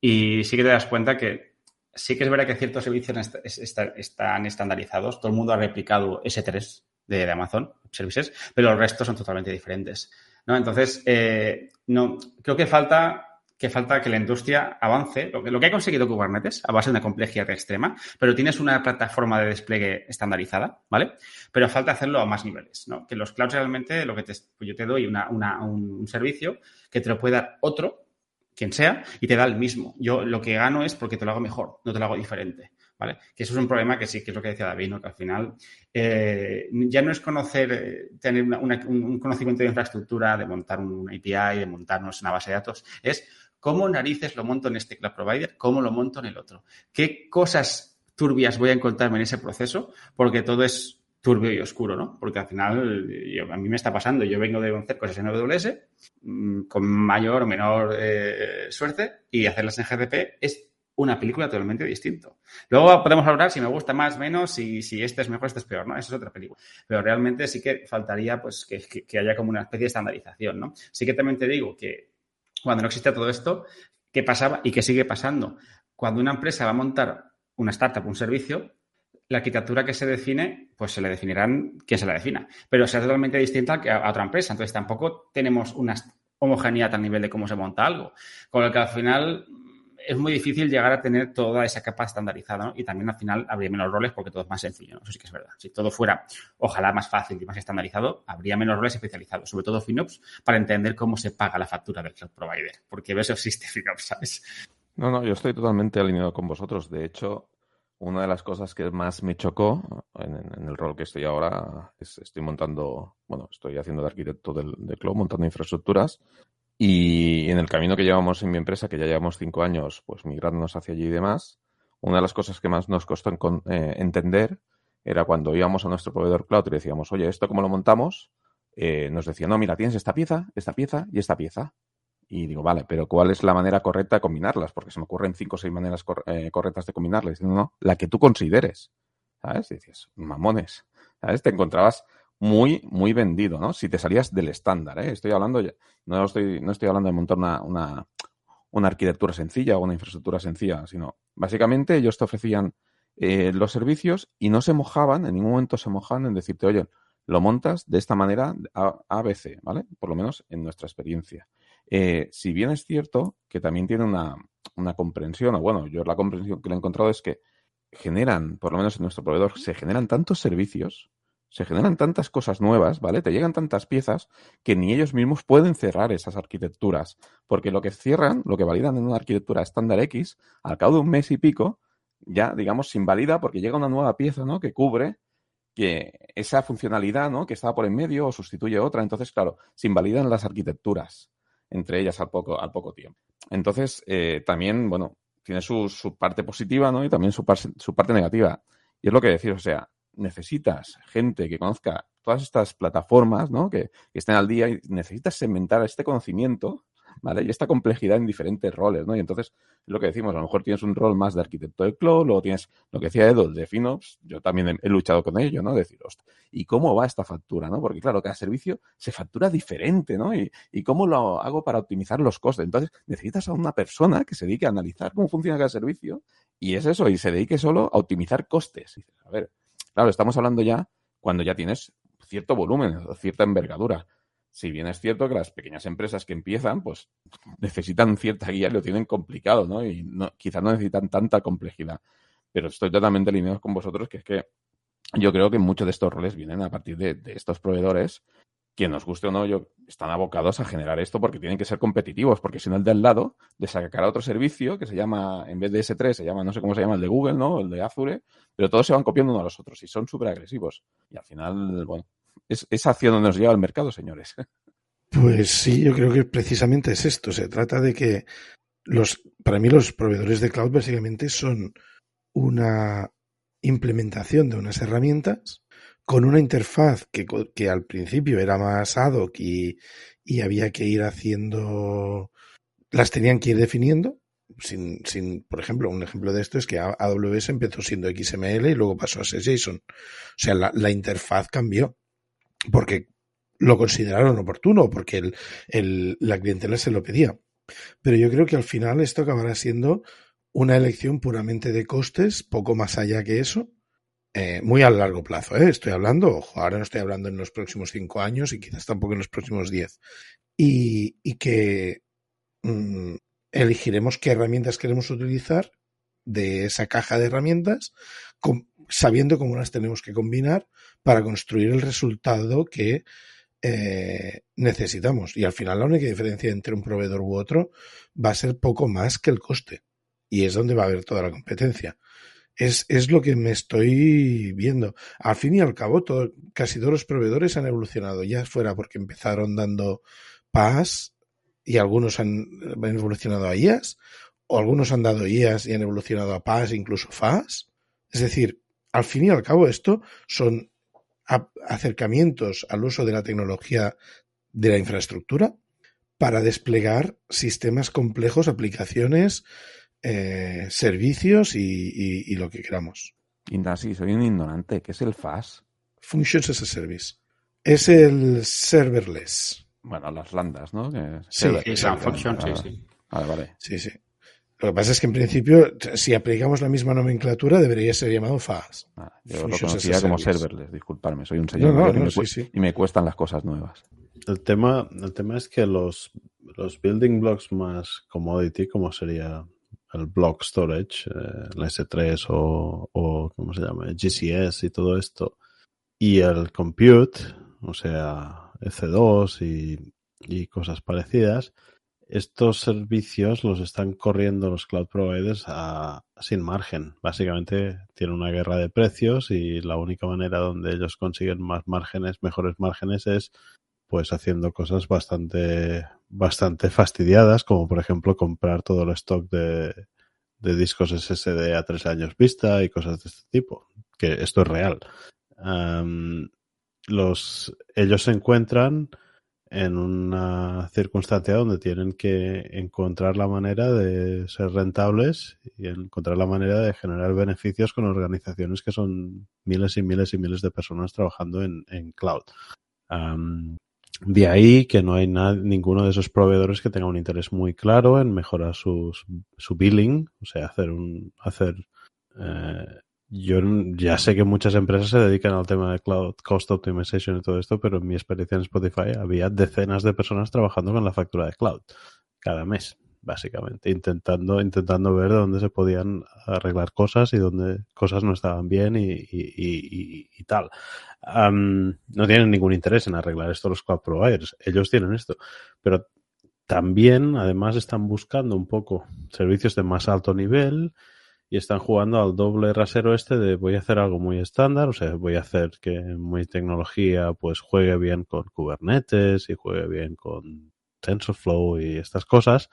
y sí que te das cuenta que sí que es verdad que ciertos servicios están estandarizados, todo el mundo ha replicado S3 de, Amazon Services, pero los restos son totalmente diferentes. ¿no? Entonces, eh, no, creo que falta que falta que la industria avance, lo que, lo que ha conseguido Kubernetes a base de una complejidad extrema, pero tienes una plataforma de despliegue estandarizada, ¿vale? Pero falta hacerlo a más niveles, ¿no? Que los clouds realmente, lo que te, pues yo te doy una, una, un, servicio que te lo puede dar otro, quien sea, y te da el mismo. Yo lo que gano es porque te lo hago mejor, no te lo hago diferente. ¿Vale? Que eso es un problema que sí, que es lo que decía David, ¿no? Que al final eh, ya no es conocer, eh, tener un conocimiento de infraestructura, de montar un API, de montarnos una base de datos, es cómo narices lo monto en este cloud provider, cómo lo monto en el otro. ¿Qué cosas turbias voy a encontrarme en ese proceso? Porque todo es turbio y oscuro, ¿no? Porque al final a mí me está pasando, yo vengo de hacer cosas en AWS mm, con mayor o menor eh, suerte y hacerlas en GCP es una película totalmente distinto. Luego podemos hablar si me gusta más, menos, si, si este es mejor, este es peor, ¿no? Esa es otra película. Pero realmente sí que faltaría pues que, que haya como una especie de estandarización, ¿no? Sí que también te digo que cuando no existía todo esto, ¿qué pasaba y qué sigue pasando? Cuando una empresa va a montar una startup, un servicio, la arquitectura que se define, pues se le definirán quien se la defina, pero será totalmente distinta a otra empresa. Entonces tampoco tenemos una homogeneidad a nivel de cómo se monta algo. Con lo que al final es muy difícil llegar a tener toda esa capa estandarizada y también al final habría menos roles porque todo es más sencillo. Eso sí que es verdad. Si todo fuera, ojalá, más fácil y más estandarizado, habría menos roles especializados, sobre todo FinOps, para entender cómo se paga la factura del cloud provider, porque eso existe FinOps, ¿sabes? No, no, yo estoy totalmente alineado con vosotros. De hecho, una de las cosas que más me chocó en, el rol que estoy ahora es estoy montando, bueno, estoy haciendo de arquitecto del, del cloud, montando infraestructuras y en el camino que llevamos en mi empresa, que ya llevamos cinco años, pues migrándonos hacia allí y demás, una de las cosas que más nos costó eh, entender era cuando íbamos a nuestro proveedor cloud y decíamos, oye, ¿esto cómo lo montamos? Eh, nos decía, no, mira, tienes esta pieza, esta pieza y esta pieza. Y digo, vale, pero ¿cuál es la manera correcta de combinarlas? Porque se me ocurren cinco o seis maneras eh, correctas de combinarlas. No, no, la que tú consideres. ¿Sabes? Y dices, mamones. ¿Sabes? Te encontrabas muy, muy vendido, ¿no? Si te salías del estándar, ¿eh? Estoy hablando, no estoy, no estoy hablando de montar una, una, una arquitectura sencilla o una infraestructura sencilla, sino básicamente ellos te ofrecían eh, los servicios y no se mojaban, en ningún momento se mojaban en decirte, oye, lo montas de esta manera A, B, C, ¿vale? Por lo menos en nuestra experiencia. Eh, si bien es cierto que también tiene una, una comprensión, o bueno, yo la comprensión que le he encontrado es que generan, por lo menos en nuestro proveedor, se generan tantos servicios se generan tantas cosas nuevas, ¿vale? Te llegan tantas piezas que ni ellos mismos pueden cerrar esas arquitecturas. Porque lo que cierran, lo que validan en una arquitectura estándar X, al cabo de un mes y pico, ya, digamos, se invalida porque llega una nueva pieza, ¿no? Que cubre que esa funcionalidad, ¿no? Que estaba por en medio o sustituye otra. Entonces, claro, se invalidan las arquitecturas entre ellas al poco, al poco tiempo. Entonces, eh, también, bueno, tiene su, su, parte positiva, ¿no? Y también su, su parte negativa. Y es lo que decir, o sea, necesitas gente que conozca todas estas plataformas, ¿no? Que, estén al día y necesitas segmentar este conocimiento, ¿vale? Y esta complejidad en diferentes roles, ¿no? Y entonces, lo que decimos, a lo mejor tienes un rol más de arquitecto de cloud, luego tienes lo que decía Edo, de FinOps, yo también he, luchado con ello, ¿no? Decir, ¿y cómo va esta factura, no? Porque claro, cada servicio se factura diferente, ¿no? Y, cómo lo hago para optimizar los costes. Entonces, necesitas a una persona que se dedique a analizar cómo funciona cada servicio y es eso, y se dedique solo a optimizar costes. A ver, Claro, estamos hablando ya cuando ya tienes cierto volumen, cierta envergadura. Si bien es cierto que las pequeñas empresas que empiezan, pues necesitan cierta guía y lo tienen complicado, ¿no? Y no, quizás no necesitan tanta complejidad. Pero estoy totalmente alineado con vosotros, que es que yo creo que muchos de estos roles vienen a partir de estos proveedores quien nos guste o no, están abocados a generar esto porque tienen que ser competitivos, porque si no el del lado de sacar otro servicio que se llama, en vez de S3, se llama, no sé cómo se llama, el de Google, ¿no? El de Azure, pero todos se van copiando uno a los otros y son súper agresivos. Y al final, bueno, es, es hacia donde nos lleva el mercado, señores. Pues sí, yo creo que precisamente es esto. Se trata de que los, para mí los proveedores de cloud básicamente son una implementación de unas herramientas con una interfaz que, que al principio era más ad hoc y, y, había que ir haciendo, las tenían que ir definiendo. Sin, sin, por ejemplo, un ejemplo de esto es que AWS empezó siendo XML y luego pasó a ser JSON. O sea, la, la interfaz cambió porque lo consideraron oportuno, porque el, el, la clientela se lo pedía. Pero yo creo que al final esto acabará siendo una elección puramente de costes, poco más allá que eso, eh, muy a largo plazo, ¿eh? estoy hablando, ojo, ahora no estoy hablando en los próximos cinco años y quizás tampoco en los próximos diez. Y, que mm, elegiremos qué herramientas queremos utilizar de esa caja de herramientas, sabiendo cómo las tenemos que combinar para construir el resultado que eh, necesitamos. Y al final la única diferencia entre un proveedor u otro va a ser poco más que el coste. Y es donde va a haber toda la competencia. Es, es lo que me estoy viendo. Al fin y al cabo, casi todos los proveedores han evolucionado, ya fuera porque empezaron dando PAS y algunos han, han evolucionado a IAS, o algunos han dado IAS y han evolucionado a PAS, incluso FAS. Es decir, al fin y al cabo, esto son acercamientos al uso de la tecnología de la infraestructura para desplegar sistemas complejos, aplicaciones eh, servicios y, y- y lo que queramos. Ignasi, soy un ignorante. ¿Qué es el FAS? Functions as a Service. Es el serverless. Bueno, las landas, ¿no? Que- Sí, Exacto. Cloud Function, Vale, sí, sí. Vale, vale. Sí, sí. Lo que pasa es que en principio, si aplicamos la misma nomenclatura, debería ser llamado FAS. Vale, Yo lo conocía como Service. serverless, disculparme, soy un señor No, no, mayor y, no, me sí, cu- sí. y me cuestan las cosas nuevas. El tema, el tema es que los, los building blocks más commodity, como sería el block storage, eh, el S3 o, o, ¿cómo se llama? GCS y todo esto, y el compute, o sea, EC2 y, y cosas parecidas, estos servicios los están corriendo los cloud providers a, sin margen. Básicamente tienen una guerra de precios y la única manera donde ellos consiguen más márgenes, mejores márgenes es pues haciendo cosas bastante, bastante fastidiadas, como por ejemplo comprar todo el stock de, de discos SSD a tres años vista y cosas de este tipo, que esto es real. Am, los, ellos se encuentran en una circunstancia donde tienen que encontrar la manera de ser rentables y encontrar la manera de generar beneficios con organizaciones que son miles y miles y miles de personas trabajando en, en cloud. De ahí que no hay ninguno de esos proveedores que tenga un interés muy claro en mejorar sus, su billing, o sea, hacer un, hacer, eh, yo ya sé que muchas empresas se dedican al tema de cloud cost optimization y todo esto, pero en mi experiencia en Spotify había decenas de personas trabajando con la factura de cloud cada mes, básicamente, intentando, intentando ver dónde se podían arreglar cosas y dónde cosas no estaban bien y, y, y- y- tal. Am, no tienen ningún interés en arreglar esto los cloud providers. Ellos tienen esto. Pero también, además, están buscando un poco servicios de más alto nivel y están jugando al doble rasero este de voy a hacer algo muy estándar, o sea, voy a hacer que mi tecnología pues juegue bien con Kubernetes y juegue bien con TensorFlow y estas cosas,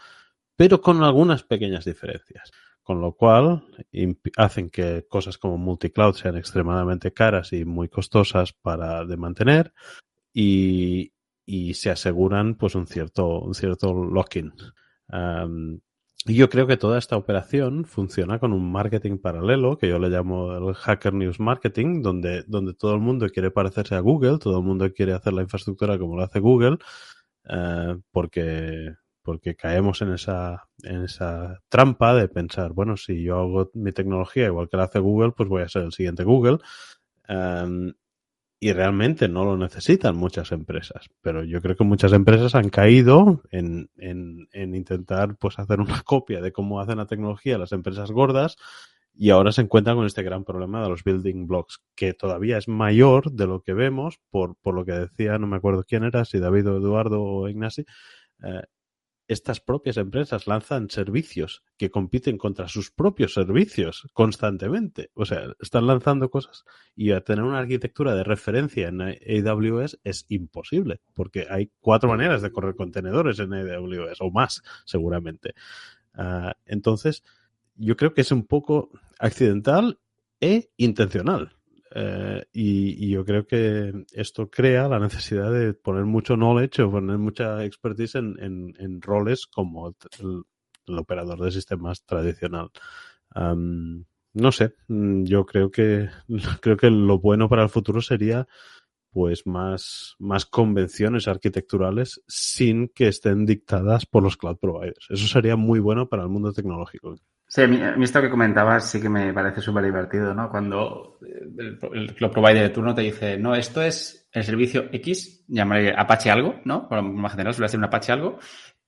pero con algunas pequeñas diferencias. Con lo cual hacen que cosas como multicloud sean extremadamente caras y muy costosas para de mantener y, y se aseguran pues un cierto, un cierto lock-in. Y yo creo que toda esta operación funciona con un marketing paralelo, que yo le llamo el Hacker News Marketing, donde, donde todo el mundo quiere parecerse a Google, todo el mundo quiere hacer la infraestructura como lo hace Google, eh, porque, porque caemos en esa, en esa trampa de pensar, bueno, si yo hago mi tecnología igual que la hace Google, pues voy a ser el siguiente Google. Um, y realmente no lo necesitan muchas empresas, pero yo creo que muchas empresas han caído en, en, en intentar pues hacer una copia de cómo hacen la tecnología las empresas gordas y ahora se encuentran con este gran problema de los building blocks, que todavía es mayor de lo que vemos, por, por lo que decía, no me acuerdo quién era, si David o Eduardo o Ignasi, eh, estas propias empresas lanzan servicios que compiten contra sus propios servicios constantemente. O sea, están lanzando cosas y a tener una arquitectura de referencia en AWS es imposible, porque hay cuatro maneras de correr contenedores en AWS o más, seguramente. Uh, entonces, yo creo que es un poco accidental e intencional. Uh, y, y, yo creo que esto crea la necesidad de poner mucho knowledge o poner mucha expertise en, en, roles como el, el, operador de sistemas tradicional. Um, no sé, yo creo que creo que lo bueno para el futuro sería pues más, más convenciones arquitecturales sin que estén dictadas por los cloud providers. Eso sería muy bueno para el mundo tecnológico. Sí, a mí, esto que comentabas sí que me parece súper divertido, ¿no? Cuando el, el, cloud provider de turno te dice, no, esto es el servicio X, llamaré Apache algo, ¿no? Por más general suele ser un Apache algo,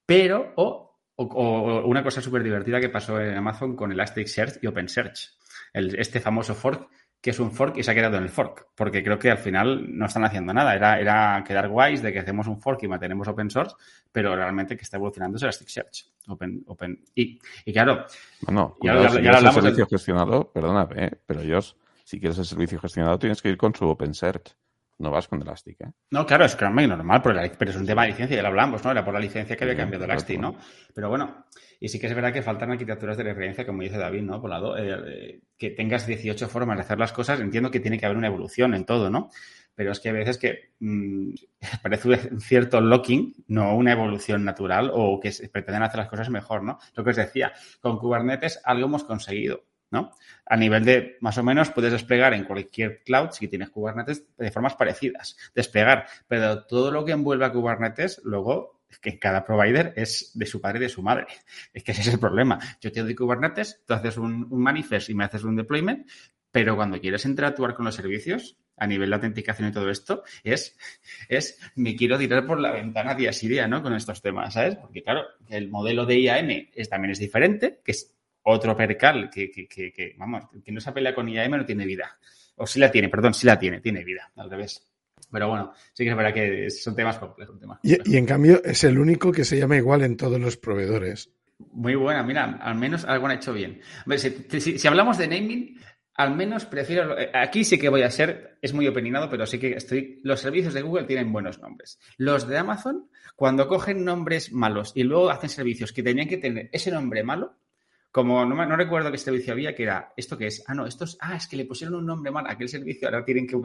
pero, o, o, o una cosa súper divertida que pasó en Amazon con Elasticsearch y OpenSearch. El, este famoso fork que es un fork y se ha quedado en el fork, porque creo que al final no están haciendo nada. Era, era quedar guays de que hacemos un fork y mantenemos open source, pero realmente que está evolucionando es Elasticsearch. Open, open. Y, y claro. Bueno, y ahora, si y ahora el servicio de... gestionado, perdóname, ¿eh? pero ellos, si quieres el servicio gestionado, tienes que ir con su OpenSearch. No vas con Elastic, ¿eh? No, claro, es que normal, pero es un tema de licencia, ya lo hablamos, ¿no? Era por la licencia que había cambiado Elastic, ¿no? Pero bueno, y sí que es verdad que faltan arquitecturas de referencia, como dice David, ¿no? Por lado, eh, que tengas 18 formas de hacer las cosas, entiendo que tiene que haber una evolución en todo, ¿no? pero es que a veces que mmm, parece un cierto locking, no una evolución natural o que pretenden hacer las cosas mejor, ¿no? Lo que os decía, con Kubernetes algo hemos conseguido, ¿no? A nivel de, más o menos, puedes desplegar en cualquier cloud, si tienes Kubernetes, de formas parecidas, desplegar, pero todo lo que envuelve a Kubernetes, luego es que cada provider es de su padre y de su madre. Es que ese es el problema. Yo te doy Kubernetes, tú haces un, un manifest y me haces un deployment, pero cuando quieres interactuar con los servicios, a nivel de autenticación y todo esto, es, es me quiero tirar por la ventana día sí día, ¿no? Con estos temas, ¿sabes? Porque claro, el modelo de IAM es, también es diferente, que es otro percal que, que, que, que, vamos, que no se pelea con IAM no tiene vida. O sí la tiene, perdón, sí la tiene, tiene vida, al revés. Pero bueno, sí que es verdad que son temas complejos. Temas complejos. Y, y, en cambio es el único que se llama igual en todos los proveedores. Muy buena, mira, al menos algo han hecho bien. Ver, si, si, si, hablamos de naming, al menos prefiero. Aquí sí que voy a ser, es muy opinado, pero sí que estoy. Los servicios de Google tienen buenos nombres. Los de Amazon, cuando cogen nombres malos y luego hacen servicios que tenían que tener ese nombre malo, como no, no recuerdo qué servicio había, que era esto que es. Ah, no, esto es. Ah, es que le pusieron un nombre mal a aquel servicio, ahora tienen que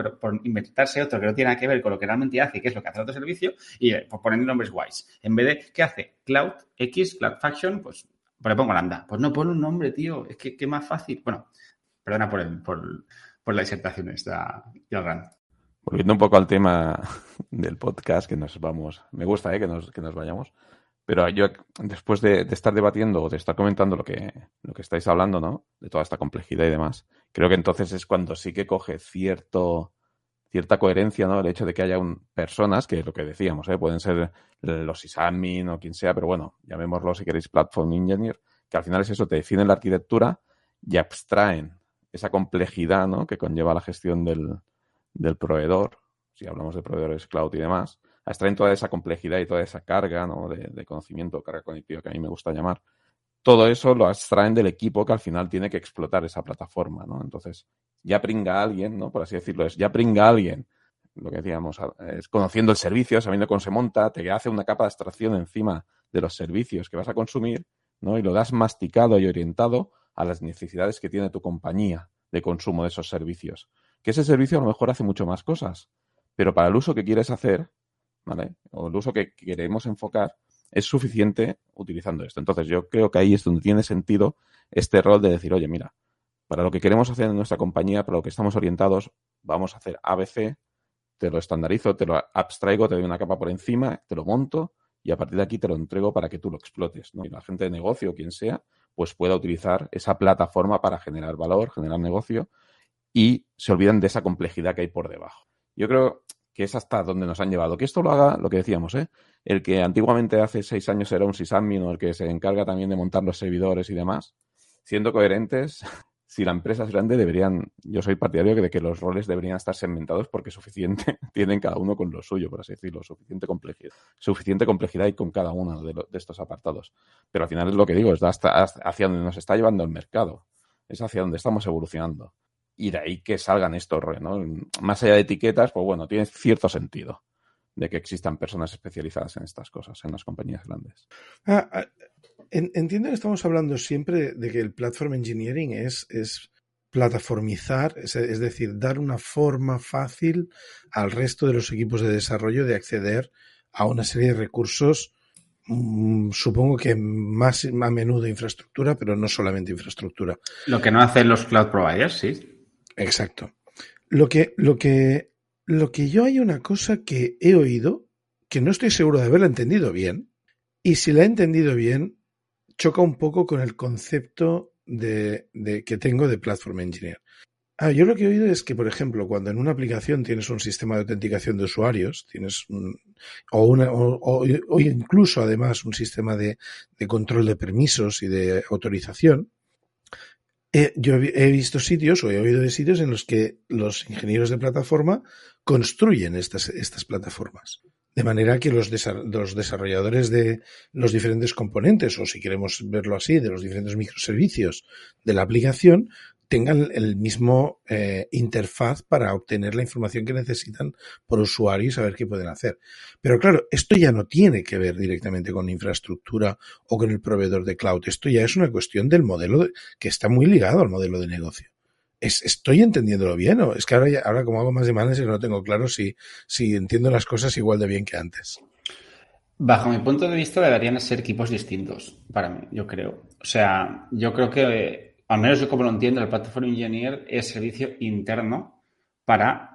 inventarse otro que no tiene nada que ver con lo que realmente hace, que es lo que hace el otro servicio, y eh, por poner nombres guays. En vez de, ¿qué hace? Cloud X, Cloud Faction, pues, pues le pongo lambda. Pues no pone un nombre, tío. Es que, que más fácil. Bueno, Perdona por, el, por, por la disertación esta, Jordan. Volviendo un poco al tema del podcast, que nos vamos, me gusta ¿eh? que, nos, que nos vayamos, pero yo después de, estar debatiendo o de estar comentando lo que, lo que estáis hablando, ¿no? De toda esta complejidad y demás, creo que entonces es cuando sí que coge cierto, cierta coherencia, ¿no? El hecho de que haya un, personas, que es lo que decíamos, ¿eh? Pueden ser los sysadmin o quien sea, pero bueno, llamémoslo si queréis platform engineer, que al final es eso, te definen la arquitectura y abstraen esa complejidad ¿no? que conlleva la gestión del, del, proveedor, si hablamos de proveedores cloud y demás, extraen toda esa complejidad y toda esa carga de, conocimiento, carga cognitiva que a mí me gusta llamar. Todo eso lo extraen del equipo que al final tiene que explotar esa plataforma, ¿no? Entonces, ya pringa alguien, ¿no? Por así decirlo, es ya pringa alguien, lo que decíamos, es conociendo el servicio, sabiendo cómo se monta, te hace una capa de abstracción encima de los servicios que vas a consumir, ¿no? Y lo das masticado y orientado a las necesidades que tiene tu compañía de consumo de esos servicios. Que ese servicio a lo mejor hace mucho más cosas, pero para el uso que quieres hacer, ¿vale? O el uso que queremos enfocar, es suficiente utilizando esto. Entonces yo creo que ahí es donde tiene sentido este rol de decir, oye, mira, para lo que queremos hacer en nuestra compañía, para lo que estamos orientados, vamos a hacer ABC, te lo estandarizo, te lo abstraigo, te doy una capa por encima, te lo monto y a partir de aquí te lo entrego para que tú lo explotes. Y la gente de negocio, quien sea, pues pueda utilizar esa plataforma para generar valor, generar negocio y se olvidan de esa complejidad que hay por debajo. Yo creo que es hasta donde nos han llevado. Que esto lo haga, lo que decíamos, ¿eh? el que antiguamente hace seis años era un sysadmin o el que se encarga también de montar los servidores y demás, siendo coherentes, si la empresa es grande, deberían, yo soy partidario de que los roles deberían estar segmentados porque suficiente tienen cada uno con lo suyo, por así decirlo, suficiente complejidad, suficiente complejidad y con cada uno de, estos apartados. Pero al final es lo que digo, es hasta, hasta hacia donde nos está llevando el mercado, es hacia donde estamos evolucionando. Y de ahí que salgan estos ¿no? Más allá de etiquetas, pues bueno, tiene cierto sentido de que existan personas especializadas en estas cosas en las compañías grandes. Ah, Entiendo que estamos hablando siempre de que el platform engineering es, es plataformizar, es, es, decir, dar una forma fácil al resto de los equipos de desarrollo de acceder a una serie de recursos, mmm, supongo que más a menudo infraestructura, pero no solamente infraestructura. Lo que no hacen los cloud providers, sí. Exacto. Lo que, lo que, lo que yo hay una cosa que he oído, que no estoy seguro de haberla entendido bien, y si la he entendido bien, choca un poco con el concepto de, de, que tengo de Platform Engineer. Ah, yo lo que he oído es que, por ejemplo, cuando en una aplicación tienes un sistema de autenticación de usuarios, tienes un, o, una, o, o, incluso además un sistema de, de, control de permisos y de autorización, eh, yo he visto sitios o he oído de sitios en los que los ingenieros de plataforma construyen estas, estas plataformas. De manera que los, los, desarrolladores de los diferentes componentes, o si queremos verlo así, de los diferentes microservicios de la aplicación, tengan el mismo eh, interfaz para obtener la información que necesitan por usuario y saber qué pueden hacer. Pero claro, esto ya no tiene que ver directamente con infraestructura o con el proveedor de cloud. Esto ya es una cuestión del modelo de, que está muy ligado al modelo de negocio. ¿Es, ¿Estoy entendiéndolo bien o es que ahora, ya, ahora como hago más y no tengo claro si, si entiendo las cosas igual de bien que antes? Bajo mi punto de vista deberían ser equipos distintos para mí, yo creo. O sea, yo creo que, al menos yo como lo entiendo, el Platform Engineer es servicio interno para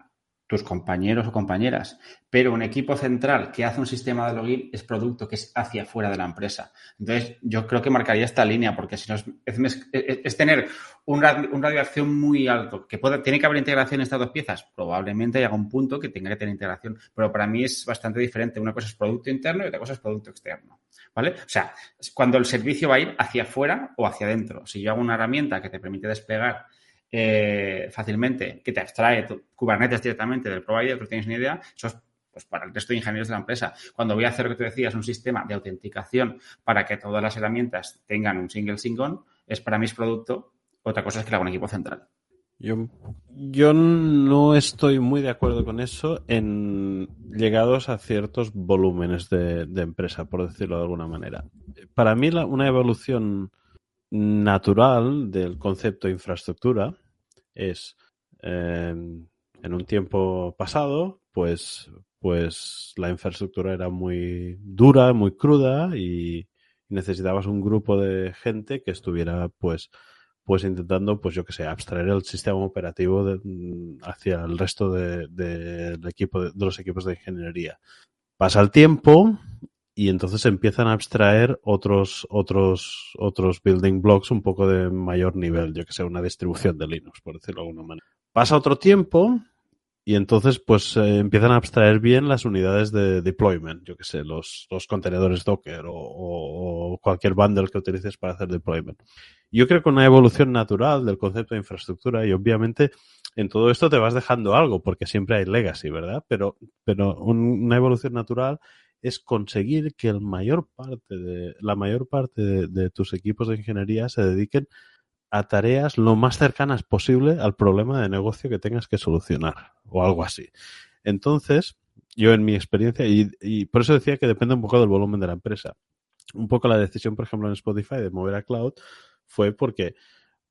tus compañeros o compañeras, pero un equipo central que hace un sistema de login es producto que es hacia afuera de la empresa. Entonces, yo creo que marcaría esta línea, porque si no es, tener un, radio de acción muy alto, que tiene que haber integración en estas dos piezas. Probablemente haya un punto que tenga que tener integración, pero para mí es bastante diferente. Una cosa es producto interno y otra cosa es producto externo. ¿Vale? O sea, cuando el servicio va a ir hacia afuera o hacia adentro. Si yo hago una herramienta que te permite desplegar eh, fácilmente, que te abstrae Kubernetes directamente del provider, no tienes ni idea, eso es pues, para el resto de ingenieros de la empresa. Cuando voy a hacer lo que tú decías, un sistema de autenticación para que todas las herramientas tengan un single sign es para mí es producto. Otra cosa es que lo hago un equipo central. Yo, yo no estoy muy de acuerdo con eso en llegados a ciertos volúmenes de, empresa, por decirlo de alguna manera. Para mí una evolución natural del concepto de infraestructura es em, en un tiempo pasado, pues, pues la infraestructura era muy dura, muy cruda y necesitabas un grupo de gente que estuviera pues pues intentando, pues yo que sé, abstraer el sistema operativo mm, hacia el resto del de, equipo de, los equipos de ingeniería. Pasa el tiempo y entonces empiezan a abstraer otros, otros, otros building blocks un poco de mayor nivel, yo que sé, una distribución de Linux, por decirlo de alguna manera. Pasa otro tiempo y entonces pues eh, empiezan a abstraer bien las unidades de deployment, yo que sé, los, los contenedores Docker o, cualquier bundle que utilices para hacer deployment. Yo creo que una evolución natural del concepto de infraestructura y obviamente en todo esto te vas dejando algo porque siempre hay legacy, ¿verdad? Pero, pero una evolución natural es conseguir que el mayor parte de, la mayor parte de, tus equipos de ingeniería se dediquen a tareas lo más cercanas posible al problema de negocio que tengas que solucionar o algo así. Entonces, yo en mi experiencia, y, por eso decía que depende un poco del volumen de la empresa. Un poco la decisión, por ejemplo, en Spotify de mover a cloud fue porque,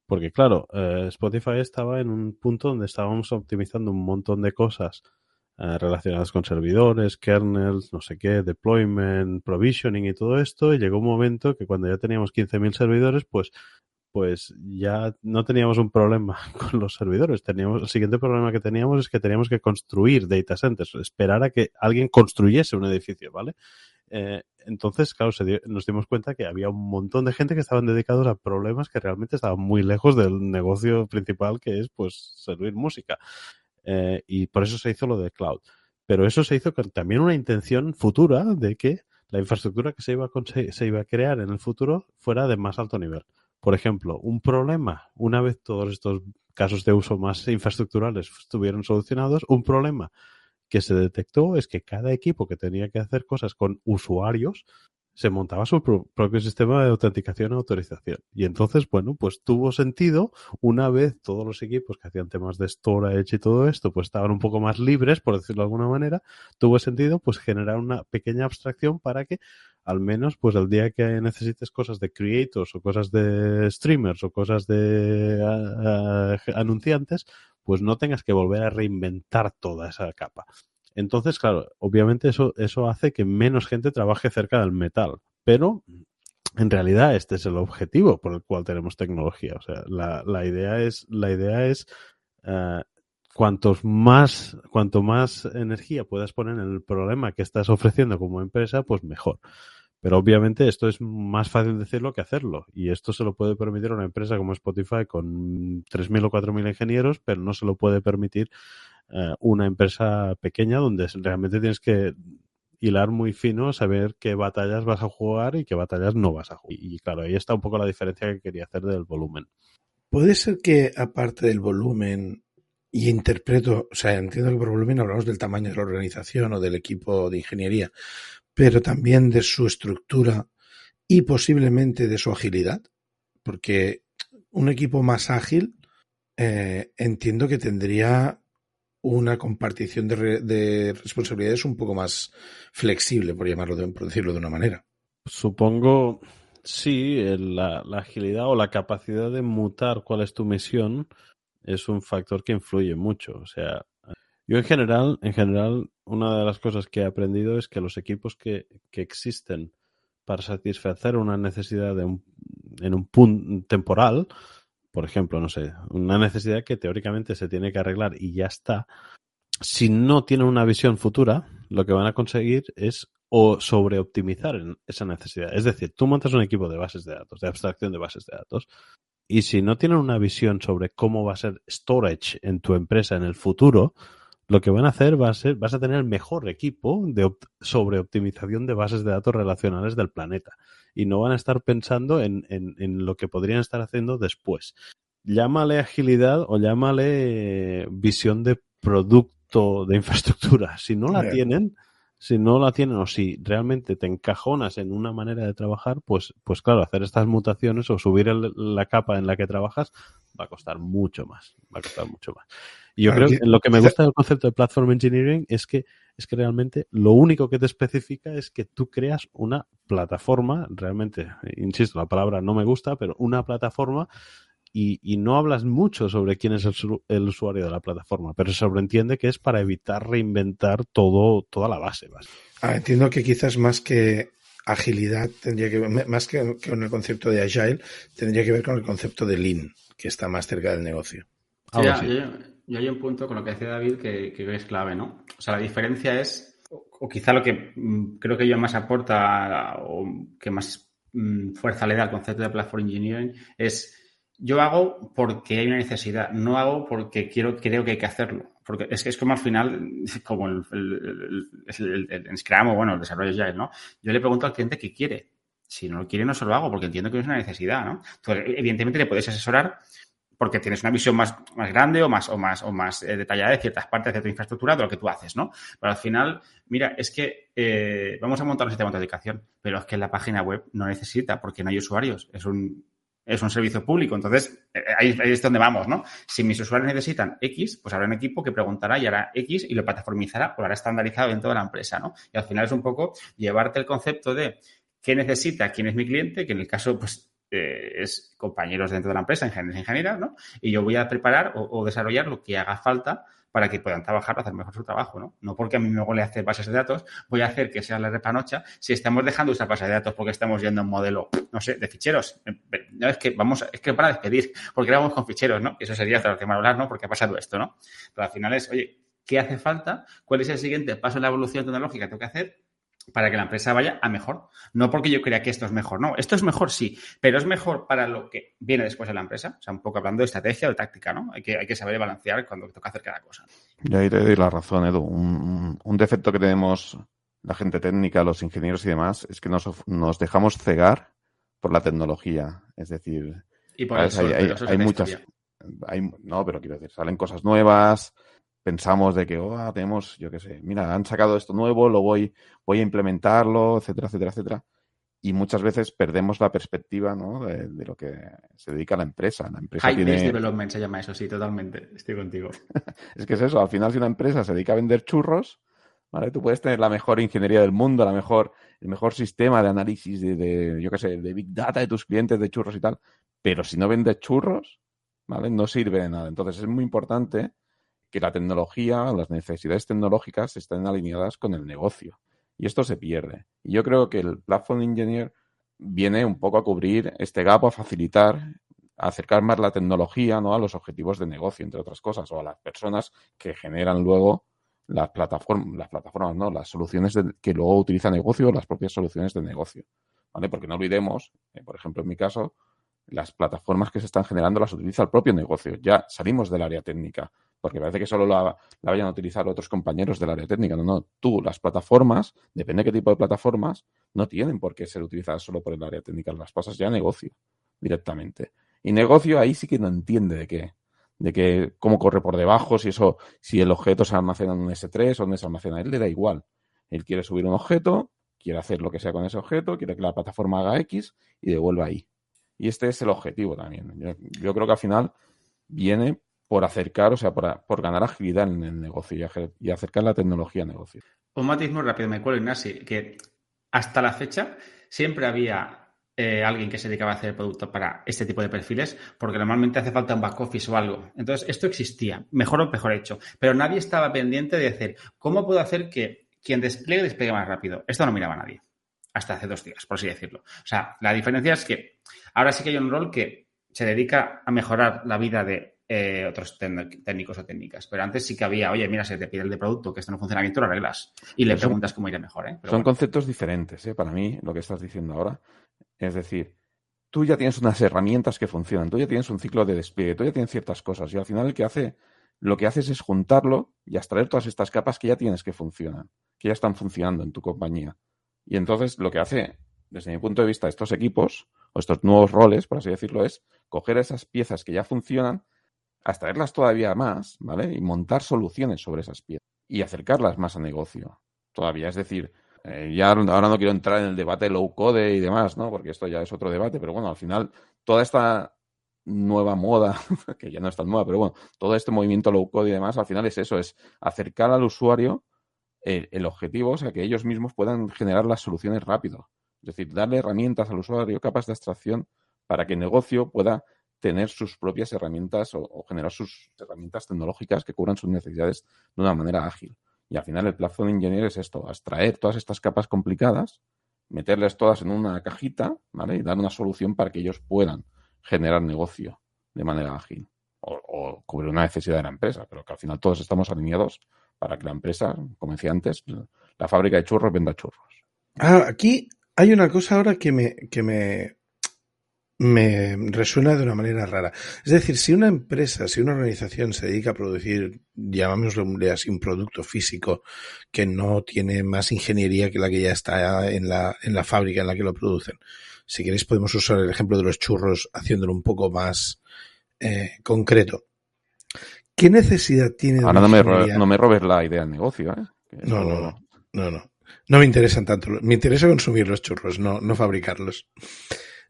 porque claro, eh, Spotify estaba en un punto donde estábamos optimizando un montón de cosas eh, relacionadas con servidores, kernels, no sé qué, deployment, provisioning y todo esto. Y llegó un momento que cuando ya teníamos 15.000 servidores, pues pues ya no teníamos un problema con los servidores. Teníamos, el siguiente problema que teníamos es que teníamos que construir data centers, esperar a que alguien construyese un edificio, ¿vale? Eh, entonces, claro, nos dimos cuenta que había un montón de gente que estaban dedicados a problemas que realmente estaban muy lejos del negocio principal que es, pues, servir música. Eh, y por eso se hizo lo de cloud. Pero eso se hizo con también una intención futura de que la infraestructura que se iba, a se iba a crear en el futuro fuera de más alto nivel. Por ejemplo, un problema, una vez todos estos casos de uso más infraestructurales estuvieron solucionados, un problema que se detectó es que cada equipo que tenía que hacer cosas con usuarios se montaba su propio sistema de autenticación y autorización. Y entonces, bueno, pues tuvo sentido una vez todos los equipos que hacían temas de storage y todo esto, pues estaban un poco más libres, por decirlo de alguna manera, tuvo sentido pues generar una pequeña abstracción para que al menos pues el día que necesites cosas de creators o cosas de streamers o cosas de anunciantes, pues no tengas que volver a reinventar toda esa capa. Entonces, claro, obviamente eso, eso hace que menos gente trabaje cerca del metal, pero en realidad este es el objetivo por el cual tenemos tecnología. O sea, la, la idea es, la idea es uh, cuantos más, cuanto más energía puedas poner en el problema que estás ofreciendo como empresa, pues mejor. Pero obviamente esto es más fácil decirlo que hacerlo. Y esto se lo puede permitir una empresa como Spotify con 3.000 o 4.000 ingenieros, pero no se lo puede permitir eh, una empresa pequeña donde realmente tienes que hilar muy fino, saber qué batallas vas a jugar y qué batallas no vas a jugar. Y, claro, ahí está un poco la diferencia que quería hacer del volumen. Puede ser que aparte del volumen y interpreto, o sea, entiendo que por volumen hablamos del tamaño de la organización o del equipo de ingeniería, pero también de su estructura y posiblemente de su agilidad, porque un equipo más ágil eh, entiendo que tendría una compartición de, responsabilidades un poco más flexible, por llamarlo, de, por decirlo de una manera. Supongo, sí, la, agilidad o la capacidad de mutar cuál es tu misión es un factor que influye mucho. O sea, yo en general, en general, una de las cosas que he aprendido es que los equipos que, que existen para satisfacer una necesidad en un punto temporal, por ejemplo, no sé, una necesidad que teóricamente se tiene que arreglar y ya está, si no tienen una visión futura, lo que van a conseguir es o sobreoptimizar esa necesidad. Es decir, tú montas un equipo de bases de datos, de abstracción de bases de datos, y si no tienen una visión sobre cómo va a ser storage en tu empresa en el futuro, lo que van a hacer va a ser, vas a tener el mejor equipo de sobre optimización de bases de datos relacionales del planeta. Y no van a estar pensando en, en, en lo que podrían estar haciendo después. Llámale agilidad o llámale visión de producto de infraestructura. Si no la Bien. tienen, si no la tienen o si realmente te encajonas en una manera de trabajar, pues, pues claro, hacer estas mutaciones o subir el- la capa en la que trabajas va a costar mucho más. Va a costar mucho más. Y yo creo que lo que me gusta del concepto de platform engineering es que es que realmente lo único que te especifica es que tú creas una plataforma, realmente, insisto, la palabra no me gusta, pero una plataforma y, y no hablas mucho sobre quién es el, el usuario de la plataforma, pero se sobreentiende que es para evitar reinventar todo, toda la base. base. Ah, entiendo que quizás más que agilidad tendría que ver, más que con el concepto de agile, tendría que ver con el concepto de lean, que está más cerca del negocio. Sí, ya- yo, yo hay un punto con lo que decía David que, que es clave, ¿no? O sea, la diferencia es, o, o quizá lo que mm, creo que yo más aporta o que más mm, fuerza le da al concepto de platform engineering es yo hago porque hay una necesidad, no hago porque quiero, creo que hay que hacerlo. Porque es que es como al final, como el, el, el, el- el Scrum o bueno, el desarrollo ya, ¿no? Yo le pregunto al cliente qué quiere. Si no lo quiere, no se lo hago porque entiendo que es una necesidad, ¿no? Entonces, evidentemente le puedes asesorar porque tienes una visión más, más grande o más, o más, o más eh, detallada de ciertas partes de tu infraestructura de lo que tú haces, ¿no? Pero al final, mira, es que eh, vamos a montar un sistema de autenticación, pero es que la página web no necesita porque no hay usuarios. Es un, es un servicio público. Entonces, eh, ahí, ahí es donde vamos, ¿no? Si mis usuarios necesitan X, pues habrá un equipo que preguntará y hará X y lo plataformizará o lo hará estandarizado dentro de la empresa, ¿no? Y al final es un poco llevarte el concepto de qué necesita, quién es mi cliente, que en el caso, pues, eh, es compañeros dentro de la empresa, ingenieros ingenieras, ¿no? Y yo voy a preparar o, desarrollar lo que haga falta para que puedan trabajar o hacer mejor su trabajo, ¿no? No porque a mí me huele hacer bases de datos, voy a hacer que sea la repanocha si estamos dejando usar bases de datos porque estamos yendo a un modelo, no sé, de ficheros. No, es que vamos, es que para despedir, porque vamos con ficheros, ¿no? Eso sería otro tema hablar, ¿no? Porque ha pasado esto, ¿no? Pero al final es, oye, ¿qué hace falta? ¿Cuál es el siguiente paso en la evolución tecnológica que tengo que hacer? Para que la empresa vaya a mejor. No porque yo crea que esto es mejor, no. Esto es mejor, sí, pero es mejor para lo que viene después de la empresa. O sea, un poco hablando de estrategia o de táctica, ¿no? Hay que, hay que saber balancear cuando toca hacer cada cosa. Yo ahí te doy la razón, Edu. Un, un defecto que tenemos la gente técnica, los ingenieros y demás, es que nos, nos dejamos cegar por la tecnología. Es decir, Y por eso, hay, hay- muchas. Hay, no, pero quiero decir, salen cosas nuevas. Pensamos de que, oh, tenemos, yo qué sé, mira, han sacado esto nuevo, lo voy, voy a implementarlo, etcétera, etcétera, etcétera. Y muchas veces perdemos la perspectiva ¿no? de, de lo que se dedica a la empresa. La empresa High tiene... Development se llama eso, sí, totalmente. Estoy contigo. Es que es eso, al final si una empresa se dedica a vender churros, ¿vale? Tú puedes tener la mejor ingeniería del mundo, la mejor, el mejor sistema de análisis de, de, yo qué sé, de Big Data de tus clientes de churros y tal, pero si no vendes churros, ¿vale? No sirve de nada. Entonces es muy importante que la tecnología, las necesidades tecnológicas estén alineadas con el negocio. Y esto se pierde. Y yo creo que el Platform Engineer viene un poco a cubrir este gap, a facilitar, a acercar más la tecnología ¿no? a los objetivos de negocio, entre otras cosas, o a las personas que generan luego las plataformas, las plataformas, ¿no? Las soluciones de, que luego utiliza negocio, las propias soluciones de negocio. ¿Vale? Porque no olvidemos, eh, por ejemplo, en mi caso, las plataformas que se están generando las utiliza el propio negocio. Ya salimos del área técnica, porque parece que solo la, la, vayan a utilizar otros compañeros del área técnica. No, no. Tú, las plataformas, depende de qué tipo de plataformas, no tienen por qué ser utilizadas solo por el área técnica. Las pasas ya a negocio directamente. Y negocio ahí sí que no entiende de qué. De que cómo corre por debajo, si eso, si el objeto se almacena en un S3 o donde se almacena. Él le da igual. Él quiere subir un objeto, quiere hacer lo que sea con ese objeto, quiere que la plataforma haga X y devuelva ahí. Y este es el objetivo también. Yo, creo que al final viene por acercar, o sea, por, ganar agilidad en el negocio y, y, acercar la tecnología al negocio. Un matiz muy rápido, me cuelo, Ignasi, que hasta la fecha siempre había eh, alguien que se dedicaba a hacer producto para este tipo de perfiles, porque normalmente hace falta un back office o algo. Entonces, esto existía, mejor o mejor hecho, pero nadie estaba pendiente de decir, ¿cómo puedo hacer que quien despliegue despliegue más rápido? Esto no miraba nadie, hasta hace dos días, por así decirlo. O sea, la diferencia es que ahora sí que hay un rol que se dedica a mejorar la vida de eh, otros técnicos o técnicas. Pero antes sí que había, oye, mira, se te pide el de producto, que esto no funciona bien, tú lo arreglas. Y le preguntas cómo irá mejor. ¿eh? son conceptos diferentes, ¿eh? para mí, lo que estás diciendo ahora. Es decir, tú ya tienes unas herramientas que funcionan, tú ya tienes un ciclo de despliegue, tú ya tienes ciertas cosas. Y al final el que hace, lo que haces es juntarlo y extraer todas estas capas que ya tienes que funcionan, que ya están funcionando en tu compañía. Y entonces lo que hace, desde mi punto de vista, estos equipos, o estos nuevos roles, por así decirlo, es coger esas piezas que ya funcionan extraerlas todavía más, ¿vale? Y montar soluciones sobre esas piezas y acercarlas más a negocio. Todavía, es decir, eh, ya ahora no quiero entrar en el debate low code y demás, ¿no? Porque esto ya es otro debate, pero bueno, al final toda esta nueva moda, que ya no es tan nueva, pero bueno, todo este movimiento low code y demás, al final es eso, es acercar al usuario el, el objetivo, o sea, que ellos mismos puedan generar las soluciones rápido. Es decir, darle herramientas al usuario capas de abstracción para que el negocio pueda tener sus propias herramientas o, generar sus herramientas tecnológicas que cubran sus necesidades de una manera ágil. Y al final el platform engineer es esto, extraer todas estas capas complicadas, meterles todas en una cajita, ¿vale? Y dar una solución para que ellos puedan generar negocio de manera ágil. O, cubrir una necesidad de la empresa, pero que al final todos estamos alineados para que la empresa, como decía antes, la fábrica de churros venda churros. Ah, aquí hay una cosa ahora que me, que me, resuena de una manera rara. Es decir, si una empresa, si una organización se dedica a producir, llamémoslo así, un producto físico que no tiene más ingeniería que la que ya está en la, en la fábrica en la que lo producen. Si queréis podemos usar el ejemplo de los churros haciéndolo un poco más eh, concreto. ¿Qué necesidad tiene Ahora no me, no me robes la idea del negocio, ¿eh? No, no, no, no, no. No me interesan tanto. Me interesa consumir los churros, no, no fabricarlos.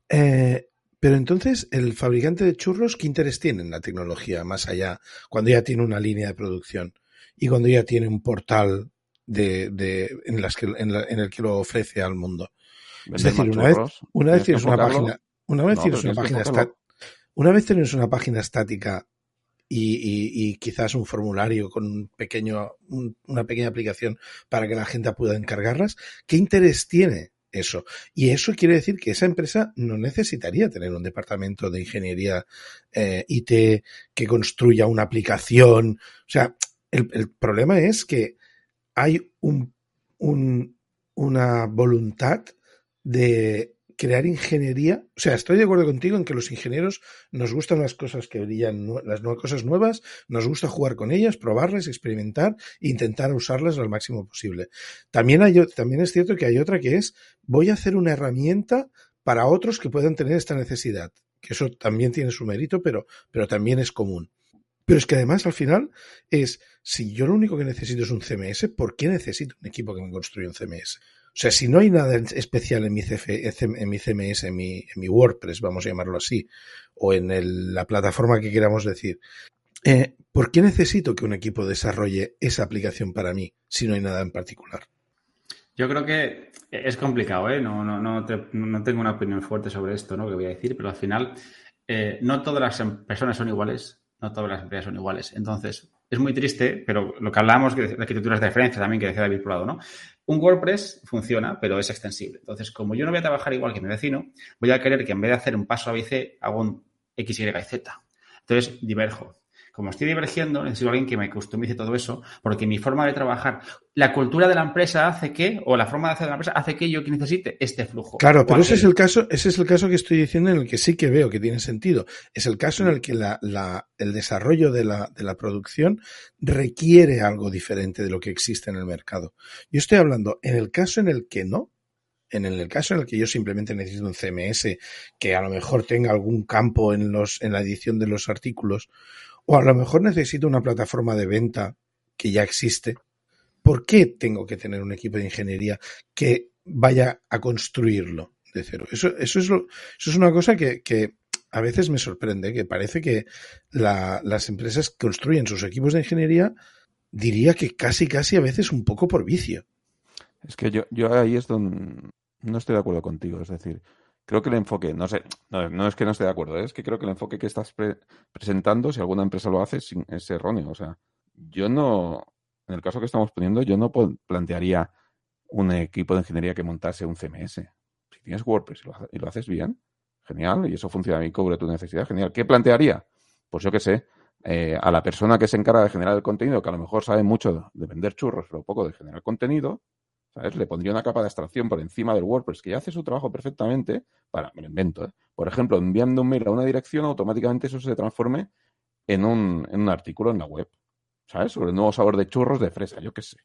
Eh, pero entonces, el fabricante de churros, ¿qué interés tiene en la tecnología más allá, cuando ya tiene una línea de producción y cuando ya tiene un portal de, de en, las que, en, el que lo ofrece al mundo? Es decir, una vez, una vez tienes una página, una vez tienes una página una vez tienes una página estática y, y, y, quizás un formulario con un pequeño, una pequeña aplicación para que la gente pueda encargarlas, ¿qué interés tiene eso. Y eso quiere decir que esa empresa no necesitaría tener un departamento de ingeniería eh, IT que construya una aplicación. O sea, el, el problema es que hay un, un, una voluntad de crear ingeniería. O sea, estoy de acuerdo contigo en que los ingenieros nos gustan las cosas que brillan, las nuevas cosas nuevas, nos gusta jugar con ellas, probarlas, experimentar e intentar usarlas al máximo posible. También, hay, también es cierto que hay otra que es, voy a hacer una herramienta para otros que puedan tener esta necesidad. Que eso también tiene su mérito, pero, pero también es común. Pero es que además al final es, si yo lo único que necesito es un CMS, ¿por qué necesito un equipo que me construya un CMS? O sea, si no hay nada especial en mi, CMS, en mi, WordPress, vamos a llamarlo así, o en la plataforma que queramos decir, eh, ¿por qué necesito que un equipo desarrolle esa aplicación para mí si no hay nada en particular? Yo creo que es complicado, ¿eh? No, no, no, no tengo una opinión fuerte sobre esto, ¿no? Que voy a decir, pero al final eh, no todas las em-, personas son iguales, no todas las empresas son iguales. Entonces, es muy triste, pero lo que hablábamos de arquitecturas de referencia también, que decía David Prado, ¿no? Un WordPress funciona, pero es extensible. Entonces, como yo no voy a trabajar igual que mi vecino, voy a querer que en vez de hacer un paso ABC, hago un X, Y, Z. Entonces, diverjo como estoy divergiendo, necesito a alguien que me customice todo eso, porque mi forma de trabajar, la cultura de la empresa hace que, o la forma de hacer de la empresa hace que yo que necesite este flujo. Claro, pero ese es el caso, ese es el caso que estoy diciendo en el que sí que veo que tiene sentido. Es el caso en el que la, la, el desarrollo de la, de la producción requiere algo diferente de lo que existe en el mercado. Yo estoy hablando en el caso en el que no, en el caso en el que yo simplemente necesito un CMS que a lo mejor tenga algún campo en los en la edición de los artículos o a lo mejor necesito una plataforma de venta que ya existe. ¿Por qué tengo que tener un equipo de ingeniería que vaya a construirlo de cero? Eso, es, una cosa que, a veces me sorprende, que parece que la, las empresas construyen sus equipos de ingeniería, diría que casi, casi a veces un poco por vicio. Es que yo, yo ahí es donde no estoy de acuerdo contigo. Es decir, creo que el enfoque, no sé, no, es que no esté de acuerdo, ¿eh? es que creo que el enfoque que estás presentando, si alguna empresa lo hace, es erróneo. O sea, yo no, en el caso que estamos poniendo, yo no plantearía un equipo de ingeniería que montase un CMS. Si tienes WordPress y lo, haces bien, genial, y eso funciona y cubre tu necesidad, genial. ¿Qué plantearía? Pues yo qué sé, eh, a la persona que se encarga de generar el contenido, que a lo mejor sabe mucho de vender churros, pero poco de generar contenido, Le pondría una capa de abstracción por encima del WordPress que ya hace su trabajo perfectamente para, me lo invento, ¿eh? por ejemplo, enviando un mail a una dirección, automáticamente eso se transforme en un, en un artículo en la web, ¿sabes? Sobre el nuevo sabor de churros de fresa, yo qué sé.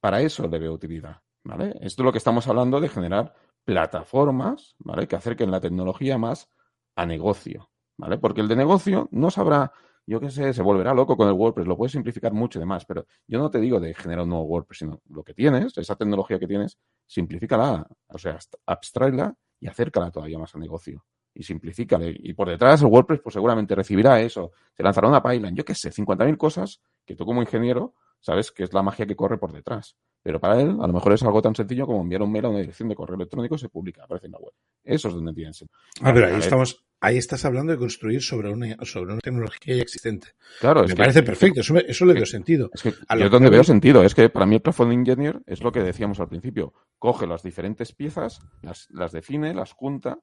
Para eso le veo utilidad, ¿vale? Esto es lo que estamos hablando de generar plataformas, ¿vale? Que acerquen la tecnología más a negocio, ¿vale? Porque el de negocio no sabrá yo qué sé, se volverá loco con el WordPress, lo puedes simplificar mucho y demás, pero yo no te digo de generar un nuevo WordPress, sino lo que tienes, esa tecnología que tienes, simplifícala, o sea, abstraerla y acércala todavía más al negocio. Y simplifícale. Y por detrás el WordPress, pues seguramente recibirá eso, se lanzará una pipeline, yo qué sé, 50.000 cosas que tú como ingeniero sabes que es la magia que corre por detrás. Pero para él, a lo mejor es algo tan sencillo como enviar un mail a una dirección de correo electrónico y se publica, aparece en la web. Eso es donde tienes. Ah, pero ahí estamos, ahí estás hablando de construir sobre una, sobre una tecnología ya existente. Claro, me parece perfecto, eso, eso le veo sentido. Es que yo donde veo sentido, es que para mí el Platform Engineer es lo que decíamos al principio, coge las diferentes piezas, las, las define, las junta,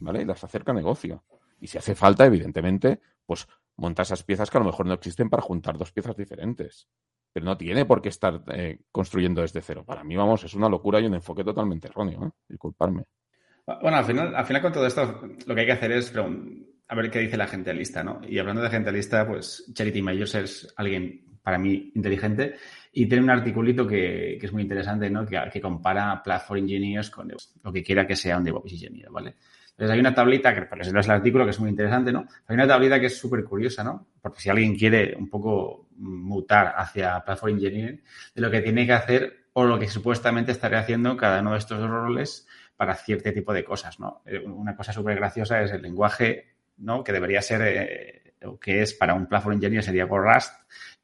¿vale? Y las acerca a negocio. Y si hace falta, evidentemente, pues monta esas piezas que a lo mejor no existen para juntar dos piezas diferentes. Pero no tiene por qué estar eh, construyendo desde cero. Para mí, vamos, es una locura y un enfoque totalmente erróneo. ¿eh? Disculparme. Bueno, al final, al final con todo esto, lo que hay que hacer es a ver qué dice la gente lista, ¿no? Y hablando de gente lista, pues Charity Mayors es alguien para mí inteligente y tiene un articulito que, es muy interesante, ¿no? Que, compara Platform Engineers con lo que quiera que sea un DevOps Engineer, ¿vale? Entonces hay una tablita, que por eso es el artículo, que es muy interesante, ¿no? Hay una tablita que es súper curiosa, ¿no? Porque si alguien quiere un poco mutar hacia Platform Engineering, de lo que tiene que hacer o lo que supuestamente estaría haciendo cada uno de estos roles para cierto tipo de cosas, ¿no? Eh, una cosa súper graciosa es el lenguaje, ¿no? Que debería ser, eh, que es para un platform engineer sería con Rust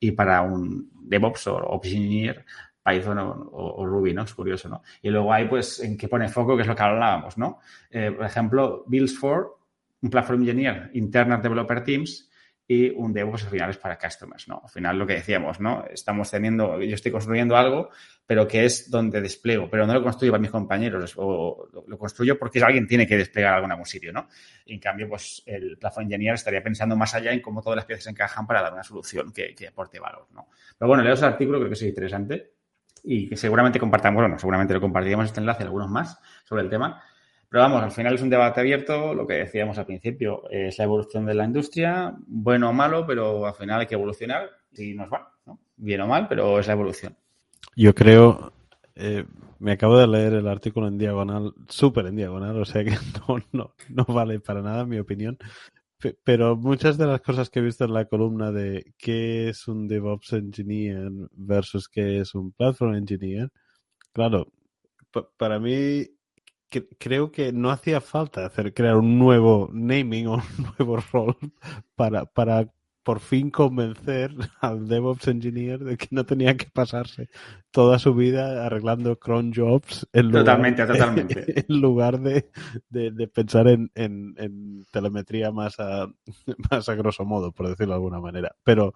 y para un DevOps o Ops Engineer Python o, Ruby, ¿no? Es curioso, ¿no? Y luego hay, pues, en qué pone foco, que es lo que hablábamos, ¿no? Eh, por ejemplo, Builds for, un platform engineer, internal developer teams, y un DevOps al final es para customers, ¿no? Al final lo que decíamos, ¿no? Estamos teniendo, yo estoy construyendo algo, pero que es donde despliego, pero no lo construyo para mis compañeros, o lo construyo porque alguien tiene que desplegar algo en algún sitio, ¿no? en cambio, pues el platform engineer estaría pensando más allá en cómo todas las piezas encajan para dar una solución que, aporte valor, ¿no? Pero bueno, leo ese artículo, creo que es interesante y que seguramente compartamos, bueno, seguramente lo compartiremos este enlace, algunos más sobre el tema, pero vamos, al final es un debate abierto, lo que decíamos al principio, es la evolución de la industria, bueno o malo, pero al final hay que evolucionar y nos va, ¿no? Bien o mal, pero es la evolución. Yo creo, eh, me acabo de leer el artículo en diagonal, súper en diagonal, o sea que no, no, no vale para nada mi opinión. Pero muchas de las cosas que he visto en la columna de qué es un DevOps Engineer versus qué es un Platform Engineer, claro, para mí creo que no hacía falta hacer crear un nuevo naming o un nuevo rol para, para por fin convencer al DevOps Engineer de que no tenía que pasarse toda su vida arreglando cron jobs en lugar, totalmente, totalmente. En lugar de, de, pensar en, en, telemetría más a, más a grosso modo, por decirlo de alguna manera. Pero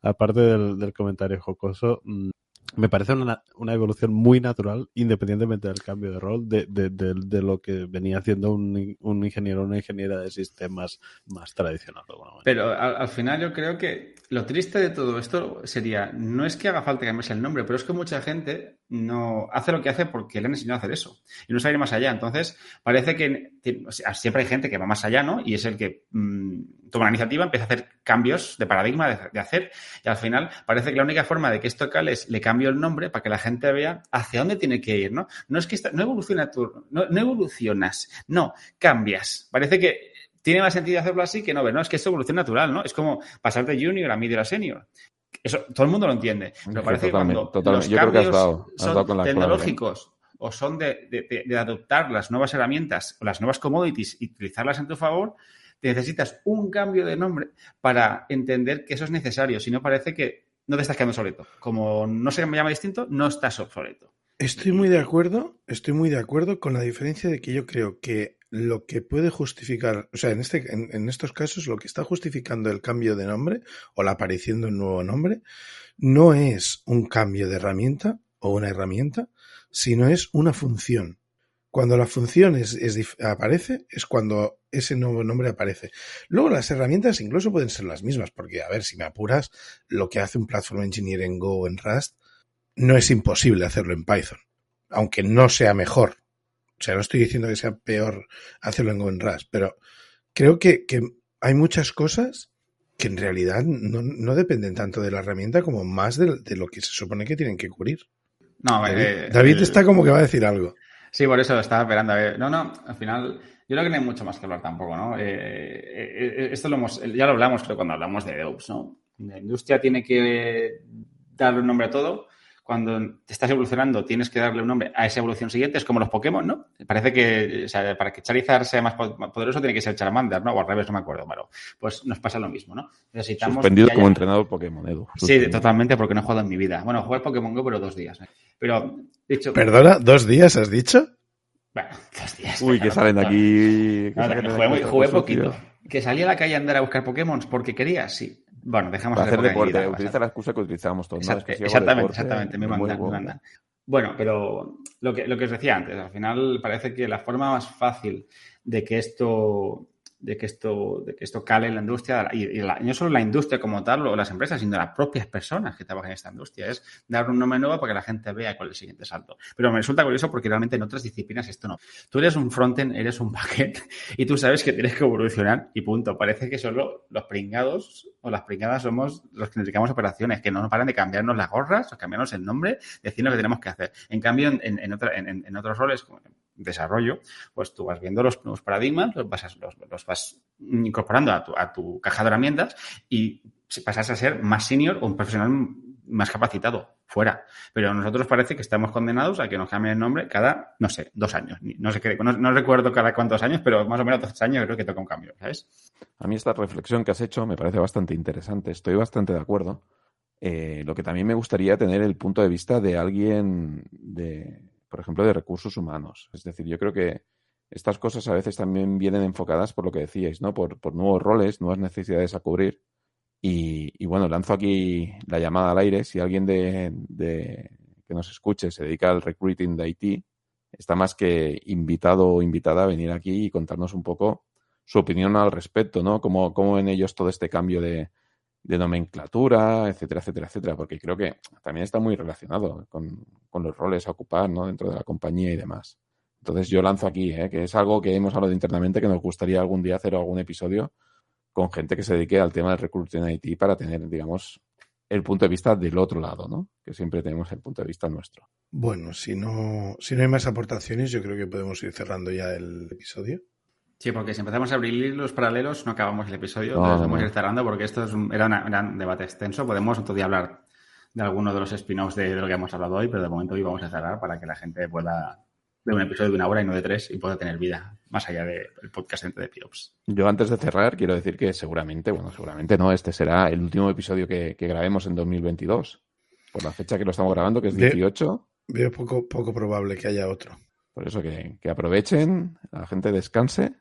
aparte del, del comentario jocoso, mm, me parece una, una, evolución muy natural, independientemente del cambio de rol, de, de, de, lo que venía haciendo un, un, ingeniero o una ingeniera de sistemas más tradicional. Pero al, final yo creo que lo triste de todo esto sería, no es que haga falta cambiarse el nombre, pero es que mucha gente no hace lo que hace porque le han enseñado a hacer eso y no sabe ir más allá. Entonces, parece que siempre hay gente que va más allá, ¿no? Y es el que mm, toma la iniciativa, empieza a hacer cambios de paradigma de, hacer y al final parece que la única forma de que esto cale es le cambio el nombre para que la gente vea hacia dónde tiene que ir, ¿no? No es que no evoluciona tú, no, evolucionas, no, cambias. Parece que tiene más sentido hacerlo así que no no, es que es evolución natural, ¿no? Es como pasar de junior a middle a senior. Eso todo el mundo lo entiende. Pero parece que cuando los cambios son tecnológicos o son de, de, adoptar las nuevas herramientas o las nuevas commodities y utilizarlas en tu favor, necesitas un cambio de nombre para entender que eso es necesario. Si no, parece que no te estás quedando obsoleto. Como no se llama distinto, no estás obsoleto. Estoy muy de acuerdo, estoy muy de acuerdo con la diferencia de que yo creo que lo que puede justificar, o sea, en, este, en, estos casos lo que está justificando el cambio de nombre o la aparición de un nuevo nombre no es un cambio de herramienta o una herramienta, sino es una función. Cuando la función es, es, aparece, es cuando ese nuevo nombre aparece. Luego las herramientas incluso pueden ser las mismas, porque a ver, si me apuras, lo que hace un Platform Engineer en Go o en Rust, no es imposible hacerlo en Python, aunque no sea mejor. O sea, no estoy diciendo que sea peor hacerlo en Rust, pero creo que, que hay muchas cosas que en realidad no, no, dependen tanto de la herramienta como más de, de, lo que se supone que tienen que cubrir. No, David, eh, David el... está como que va a decir algo. Sí, por eso estaba esperando. A ver. No, no, al final, yo creo que no hay mucho más que hablar tampoco, ¿no? Eh, eh, esto lo hemos, ya lo hablamos, creo, cuando hablamos de DevOps, ¿no? La industria tiene que darle un nombre a todo. Cuando te estás evolucionando, tienes que darle un nombre a esa evolución siguiente. Es como los Pokémon, ¿no? Parece que, o sea, para que Charizard sea más poderoso, tiene que ser Charmander, ¿no? O al revés, no me acuerdo. Bueno, pues nos pasa lo mismo, ¿no? Necesitamos. Suspendido haya... como entrenador Pokémon, Edu. Sí, totalmente, porque no he jugado en mi vida. Bueno, jugué Pokémon Go, pero dos días. ¿eh? Pero, dicho. ¿Perdona? ¿Dos días has dicho? Bueno, dos días. Uy, que salen de aquí. No, jugué, jugué poquito. Tío. Que salí a la calle a andar a buscar Pokémon porque quería, sí. Bueno, dejamos Para hacer deporte. Vida, utiliza la excusa que utilizábamos todos. Exact ¿no? Exactamente, deporte, exactamente. Me bueno. me mandan. Bueno, pero lo que, lo que os decía antes, al final parece que la forma más fácil de que esto de que esto, de que esto cale en la industria, y, la, no solo la industria como tal o las empresas, sino las propias personas que trabajan en esta industria. Es dar un nombre nuevo para que la gente vea cuál es el siguiente salto. Pero me resulta curioso porque realmente en otras disciplinas esto no. Tú eres un frontend, eres un backend, y tú sabes que tienes que evolucionar y punto. Parece que solo los pringados o las pringadas somos los que a operaciones, que no nos paran de cambiarnos las gorras o cambiarnos el nombre, decir lo que tenemos que hacer. En cambio, en, en, otra, en, en otros roles, como desarrollo, pues tú vas viendo los nuevos paradigmas, los vas, incorporando a tu, a tu, caja de herramientas y pasas a ser más senior o un profesional más capacitado fuera. Pero nosotros parece que estamos condenados a que nos cambie el nombre cada, no sé, dos años. No sé qué, no, recuerdo cada cuántos años, pero más o menos dos años creo que toca un cambio, ¿sabes? A mí esta reflexión que has hecho me parece bastante interesante. Estoy bastante de acuerdo. Eh, lo que también me gustaría tener el punto de vista de alguien de, por ejemplo, de recursos humanos. Es decir, yo creo que estas cosas a veces también vienen enfocadas por lo que decíais, ¿no? Por, por nuevos roles, nuevas necesidades a cubrir. Y, y, bueno, lanzo aquí la llamada al aire. Si alguien de, de, que nos escuche se dedica al recruiting de IT, está más que invitado o invitada a venir aquí y contarnos un poco su opinión al respecto, ¿no? Cómo, cómo ven ellos todo este cambio de, de nomenclatura, etcétera, etcétera, etcétera, porque creo que también está muy relacionado con, los roles a ocupar, ¿no? Dentro de la compañía y demás. Entonces yo lanzo aquí, ¿eh? que es algo que hemos hablado internamente, que nos gustaría algún día hacer algún episodio con gente que se dedique al tema del recruiting IT para tener, digamos, el punto de vista del otro lado, ¿no? Que siempre tenemos el punto de vista nuestro. Bueno, si no, si no hay más aportaciones, yo creo que podemos ir cerrando ya el episodio. Sí, porque si empezamos a abrir los paralelos, no acabamos el episodio, no, vamos a ir cerrando porque esto es un, era, una, era, un debate extenso. Podemos otro día hablar de alguno de los spin-offs de, de, lo que hemos hablado hoy, pero de momento hoy vamos a cerrar para que la gente pueda de un episodio de una hora y no de tres y pueda tener vida más allá del de podcast entre de Piops. Yo antes de cerrar quiero decir que seguramente, bueno, seguramente no, este será el último episodio que, que grabemos en 2022, por la fecha que lo estamos grabando, que es 18. Veo poco, poco probable que haya otro. Por eso que, que aprovechen, la gente descanse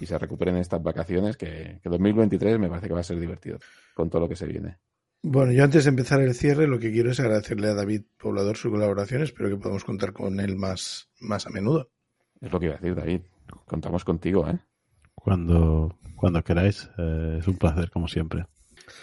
y se recuperen estas vacaciones, que, que 2023 me parece que va a ser divertido con todo lo que se viene. Bueno, yo antes de empezar el cierre, lo que quiero es agradecerle a David Poblador su colaboración. Espero que podamos contar con él más, más a menudo. Es lo que iba a decir, David. Contamos contigo, ¿eh? Cuando, cuando queráis. Eh, es un placer, como siempre.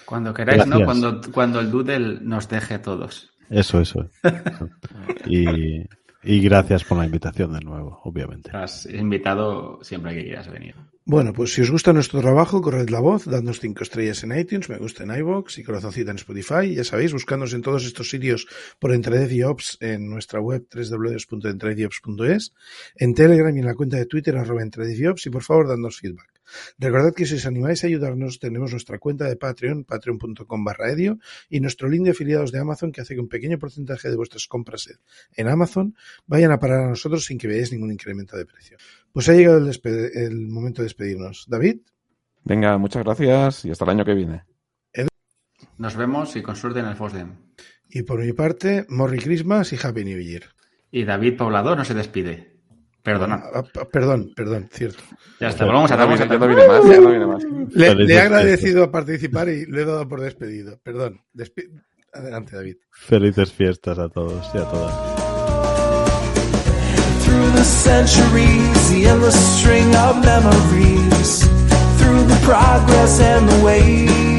Cuando queráis, Gracias. ¿no? Cuando, cuando el Doodle nos deje a todos. Eso, eso. y, y gracias por la invitación de nuevo, obviamente. Has invitado siempre que quieras venir. Bueno, pues si os gusta nuestro trabajo, corred la voz, dadnos cinco estrellas en iTunes, me gusta en iVoox y corazoncita en Spotify. Ya sabéis, buscándonos en todos estos sitios por EntreDevOps en nuestra web www.entredeviops.es, en Telegram y en la cuenta de Twitter arroba EntreDevOps y por favor, dadnos feedback. Recordad que si os animáis a ayudarnos, tenemos nuestra cuenta de Patreon, patreon.com barra edio, y nuestro link de afiliados de Amazon que hace que un pequeño porcentaje de vuestras compras en Amazon vayan a parar a nosotros sin que veáis ningún incremento de precio. Pues ha llegado el, el momento de despedirnos. David. Venga, muchas gracias y hasta el año que viene. Edu. Nos vemos y con suerte en el FOSDEM. Y por mi parte, Morri Christmas y Happy New Year. Y David Poblador no se despide. Perdona. Ah, ah, perdón, perdón, cierto. Ya está, volvamos a no vamos viene, no viene más, ya no viene más. Le, le he agradecido a participar y le he dado por despedido. Perdón. Despi- Adelante, David. Felices fiestas a todos y a todas. Through the centuries, the endless string of memories. Through the progress and the waste.